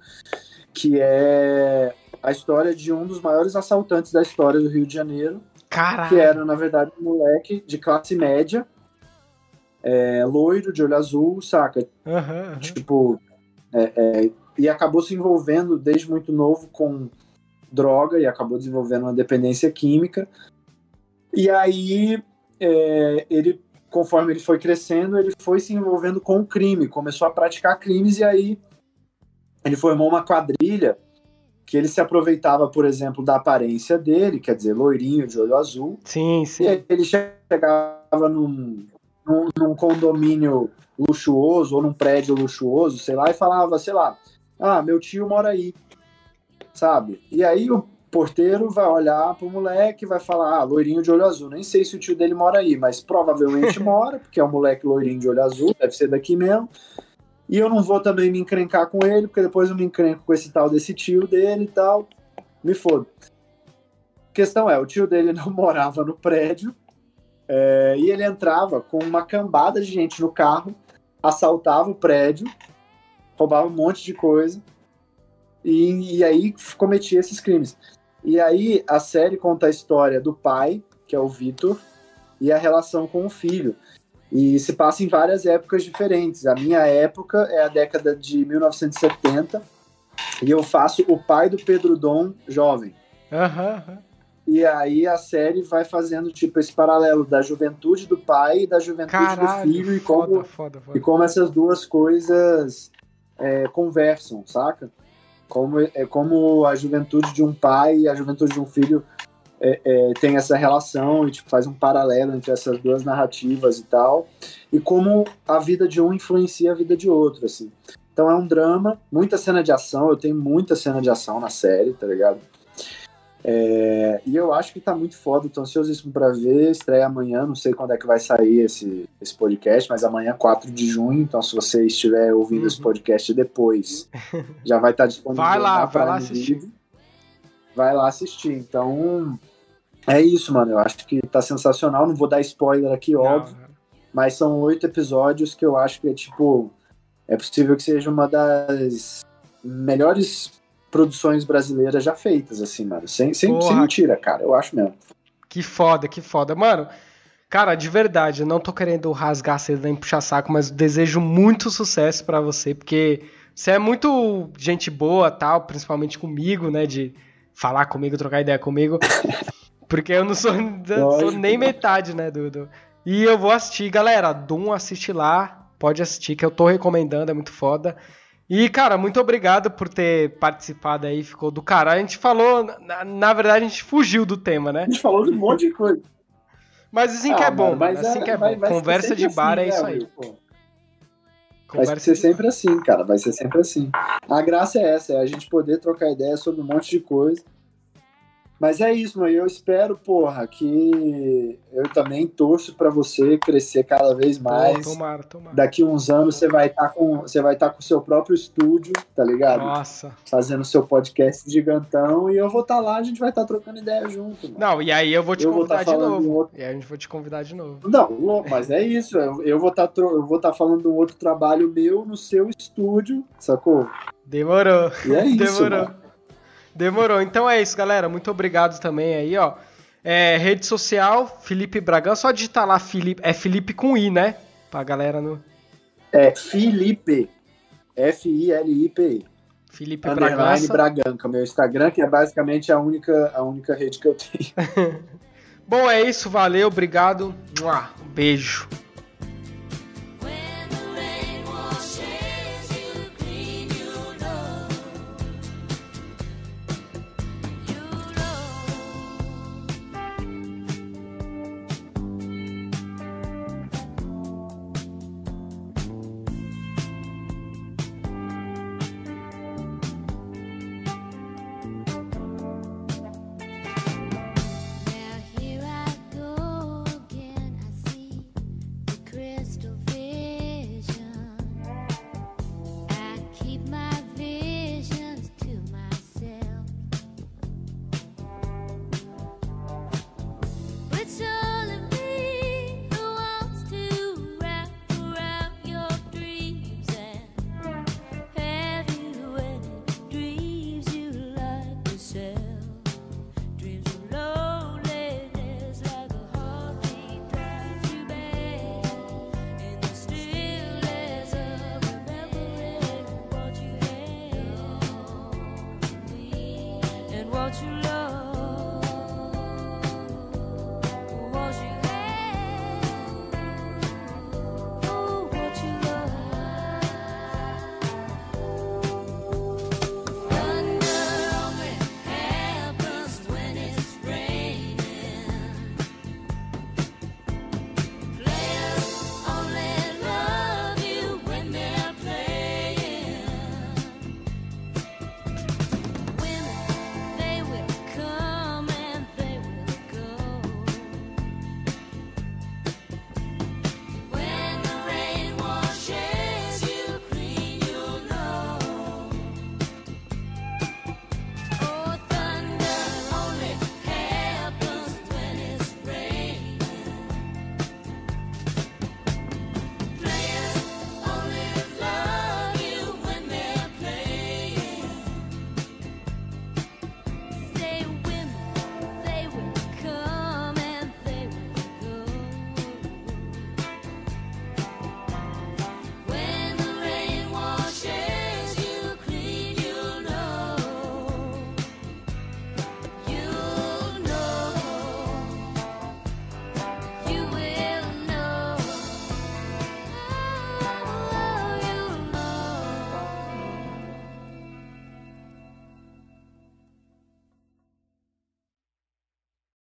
que é a história de um dos maiores assaltantes da história do Rio de Janeiro, Caralho. Que era, na verdade, um moleque de classe média, é, loiro, de olho azul, saca? Uhum, uhum. Tipo, é, é, e acabou se envolvendo desde muito novo com droga e acabou desenvolvendo uma dependência química. E aí, é, ele, conforme ele foi crescendo, ele foi se envolvendo com o crime, começou a praticar crimes e aí ele formou uma quadrilha que ele se aproveitava, por exemplo, da aparência dele, quer dizer, loirinho de olho azul. Sim, sim. E ele chegava num, num, num, condomínio luxuoso ou num prédio luxuoso, sei lá, e falava, sei lá, ah, meu tio mora aí, sabe? E aí o porteiro vai olhar pro moleque e vai falar, ah, loirinho de olho azul. Nem sei se o tio dele mora aí, mas provavelmente mora, porque é um moleque loirinho de olho azul, deve ser daqui mesmo. E eu não vou também me encrencar com ele, porque depois eu me encrenco com esse tal desse tio dele e tal. Me foda. Questão é, o tio dele não morava no prédio é, e ele entrava com uma cambada de gente no carro, assaltava o prédio, roubava um monte de coisa e, e aí cometia esses crimes. E aí a série conta a história do pai, que é o Vitor, e a relação com o filho. E se passa em várias épocas diferentes. A minha época é a década de 1970 e eu faço o pai do Pedro Dom jovem. Uhum, E aí a série vai fazendo tipo esse paralelo da juventude do pai e da juventude Caralho, do filho e como, foda, foda, foda. e como essas duas coisas é, conversam, saca? Como, é, como a juventude de um pai e a juventude de um filho é, é, tem essa relação e tipo, faz um paralelo entre essas duas narrativas e tal, e como a vida de um influencia a vida de outro, assim. Então é um drama, muita cena de ação, eu tenho muita cena de ação na série, tá ligado? É, e eu acho que tá muito foda, tô ansiosíssimo pra ver, estreia amanhã, não sei quando é que vai sair esse, esse podcast, mas amanhã 4 de junho, então se você estiver ouvindo uhum. esse podcast depois, já vai estar tá disponível. Vai lá, vai lá assistir. Vai lá assistir, então é isso, mano. Eu acho que tá sensacional. Não vou dar spoiler aqui, óbvio. Não. Mas são oito episódios que eu acho que é tipo. É possível que seja uma das melhores produções brasileiras já feitas, assim, mano. Sem, sem, sem mentira, cara. Eu acho mesmo. Que foda, que foda. Mano, cara, de verdade, eu não tô querendo rasgar cedo nem puxar saco, mas desejo muito sucesso para você, porque você é muito gente boa, tal, principalmente comigo, né? De falar comigo, trocar ideia comigo. Porque eu não sou, sou nem metade, né, do, do, E eu vou assistir. Galera, Doom, assiste lá. Pode assistir, que eu tô recomendando, é muito foda. E, cara, muito obrigado por ter participado aí, ficou do caralho. A gente falou, na, na verdade, a gente fugiu do tema, né? A gente falou de um monte de coisa. Mas assim ah, que é bom, mano, assim é, que é vai, bom. Vai Conversa de bar assim, é isso aí. Pô. Vai ser sempre assim, cara. Vai ser sempre assim. A graça é essa, é a gente poder trocar ideia sobre um monte de coisa mas é isso, mano. Eu espero, porra, que eu também torço para você crescer cada vez mais. tomara, tomara. Daqui uns anos você vai estar tá com você vai estar tá com o seu próprio estúdio, tá ligado? Nossa. Fazendo seu podcast gigantão e eu vou estar tá lá, a gente vai estar tá trocando ideia junto. Mano. Não, e aí eu vou te eu convidar vou de novo. Outro... E aí a gente vai te convidar de novo. Não, mas é isso. Eu, eu vou estar eu vou estar falando de um outro trabalho meu no seu estúdio, sacou? Demorou. E é isso. Demorou. Mano. Demorou. Então é isso, galera. Muito obrigado também aí, ó. É, rede social, Felipe Bragan. Só digitar lá, Felipe. É Felipe com I, né? Pra galera no. É Felipe. F-I-L-I-P. Felipe Bragança. Braganca, meu Instagram, que é basicamente a única, a única rede que eu tenho. Bom, é isso, valeu, obrigado. Um beijo.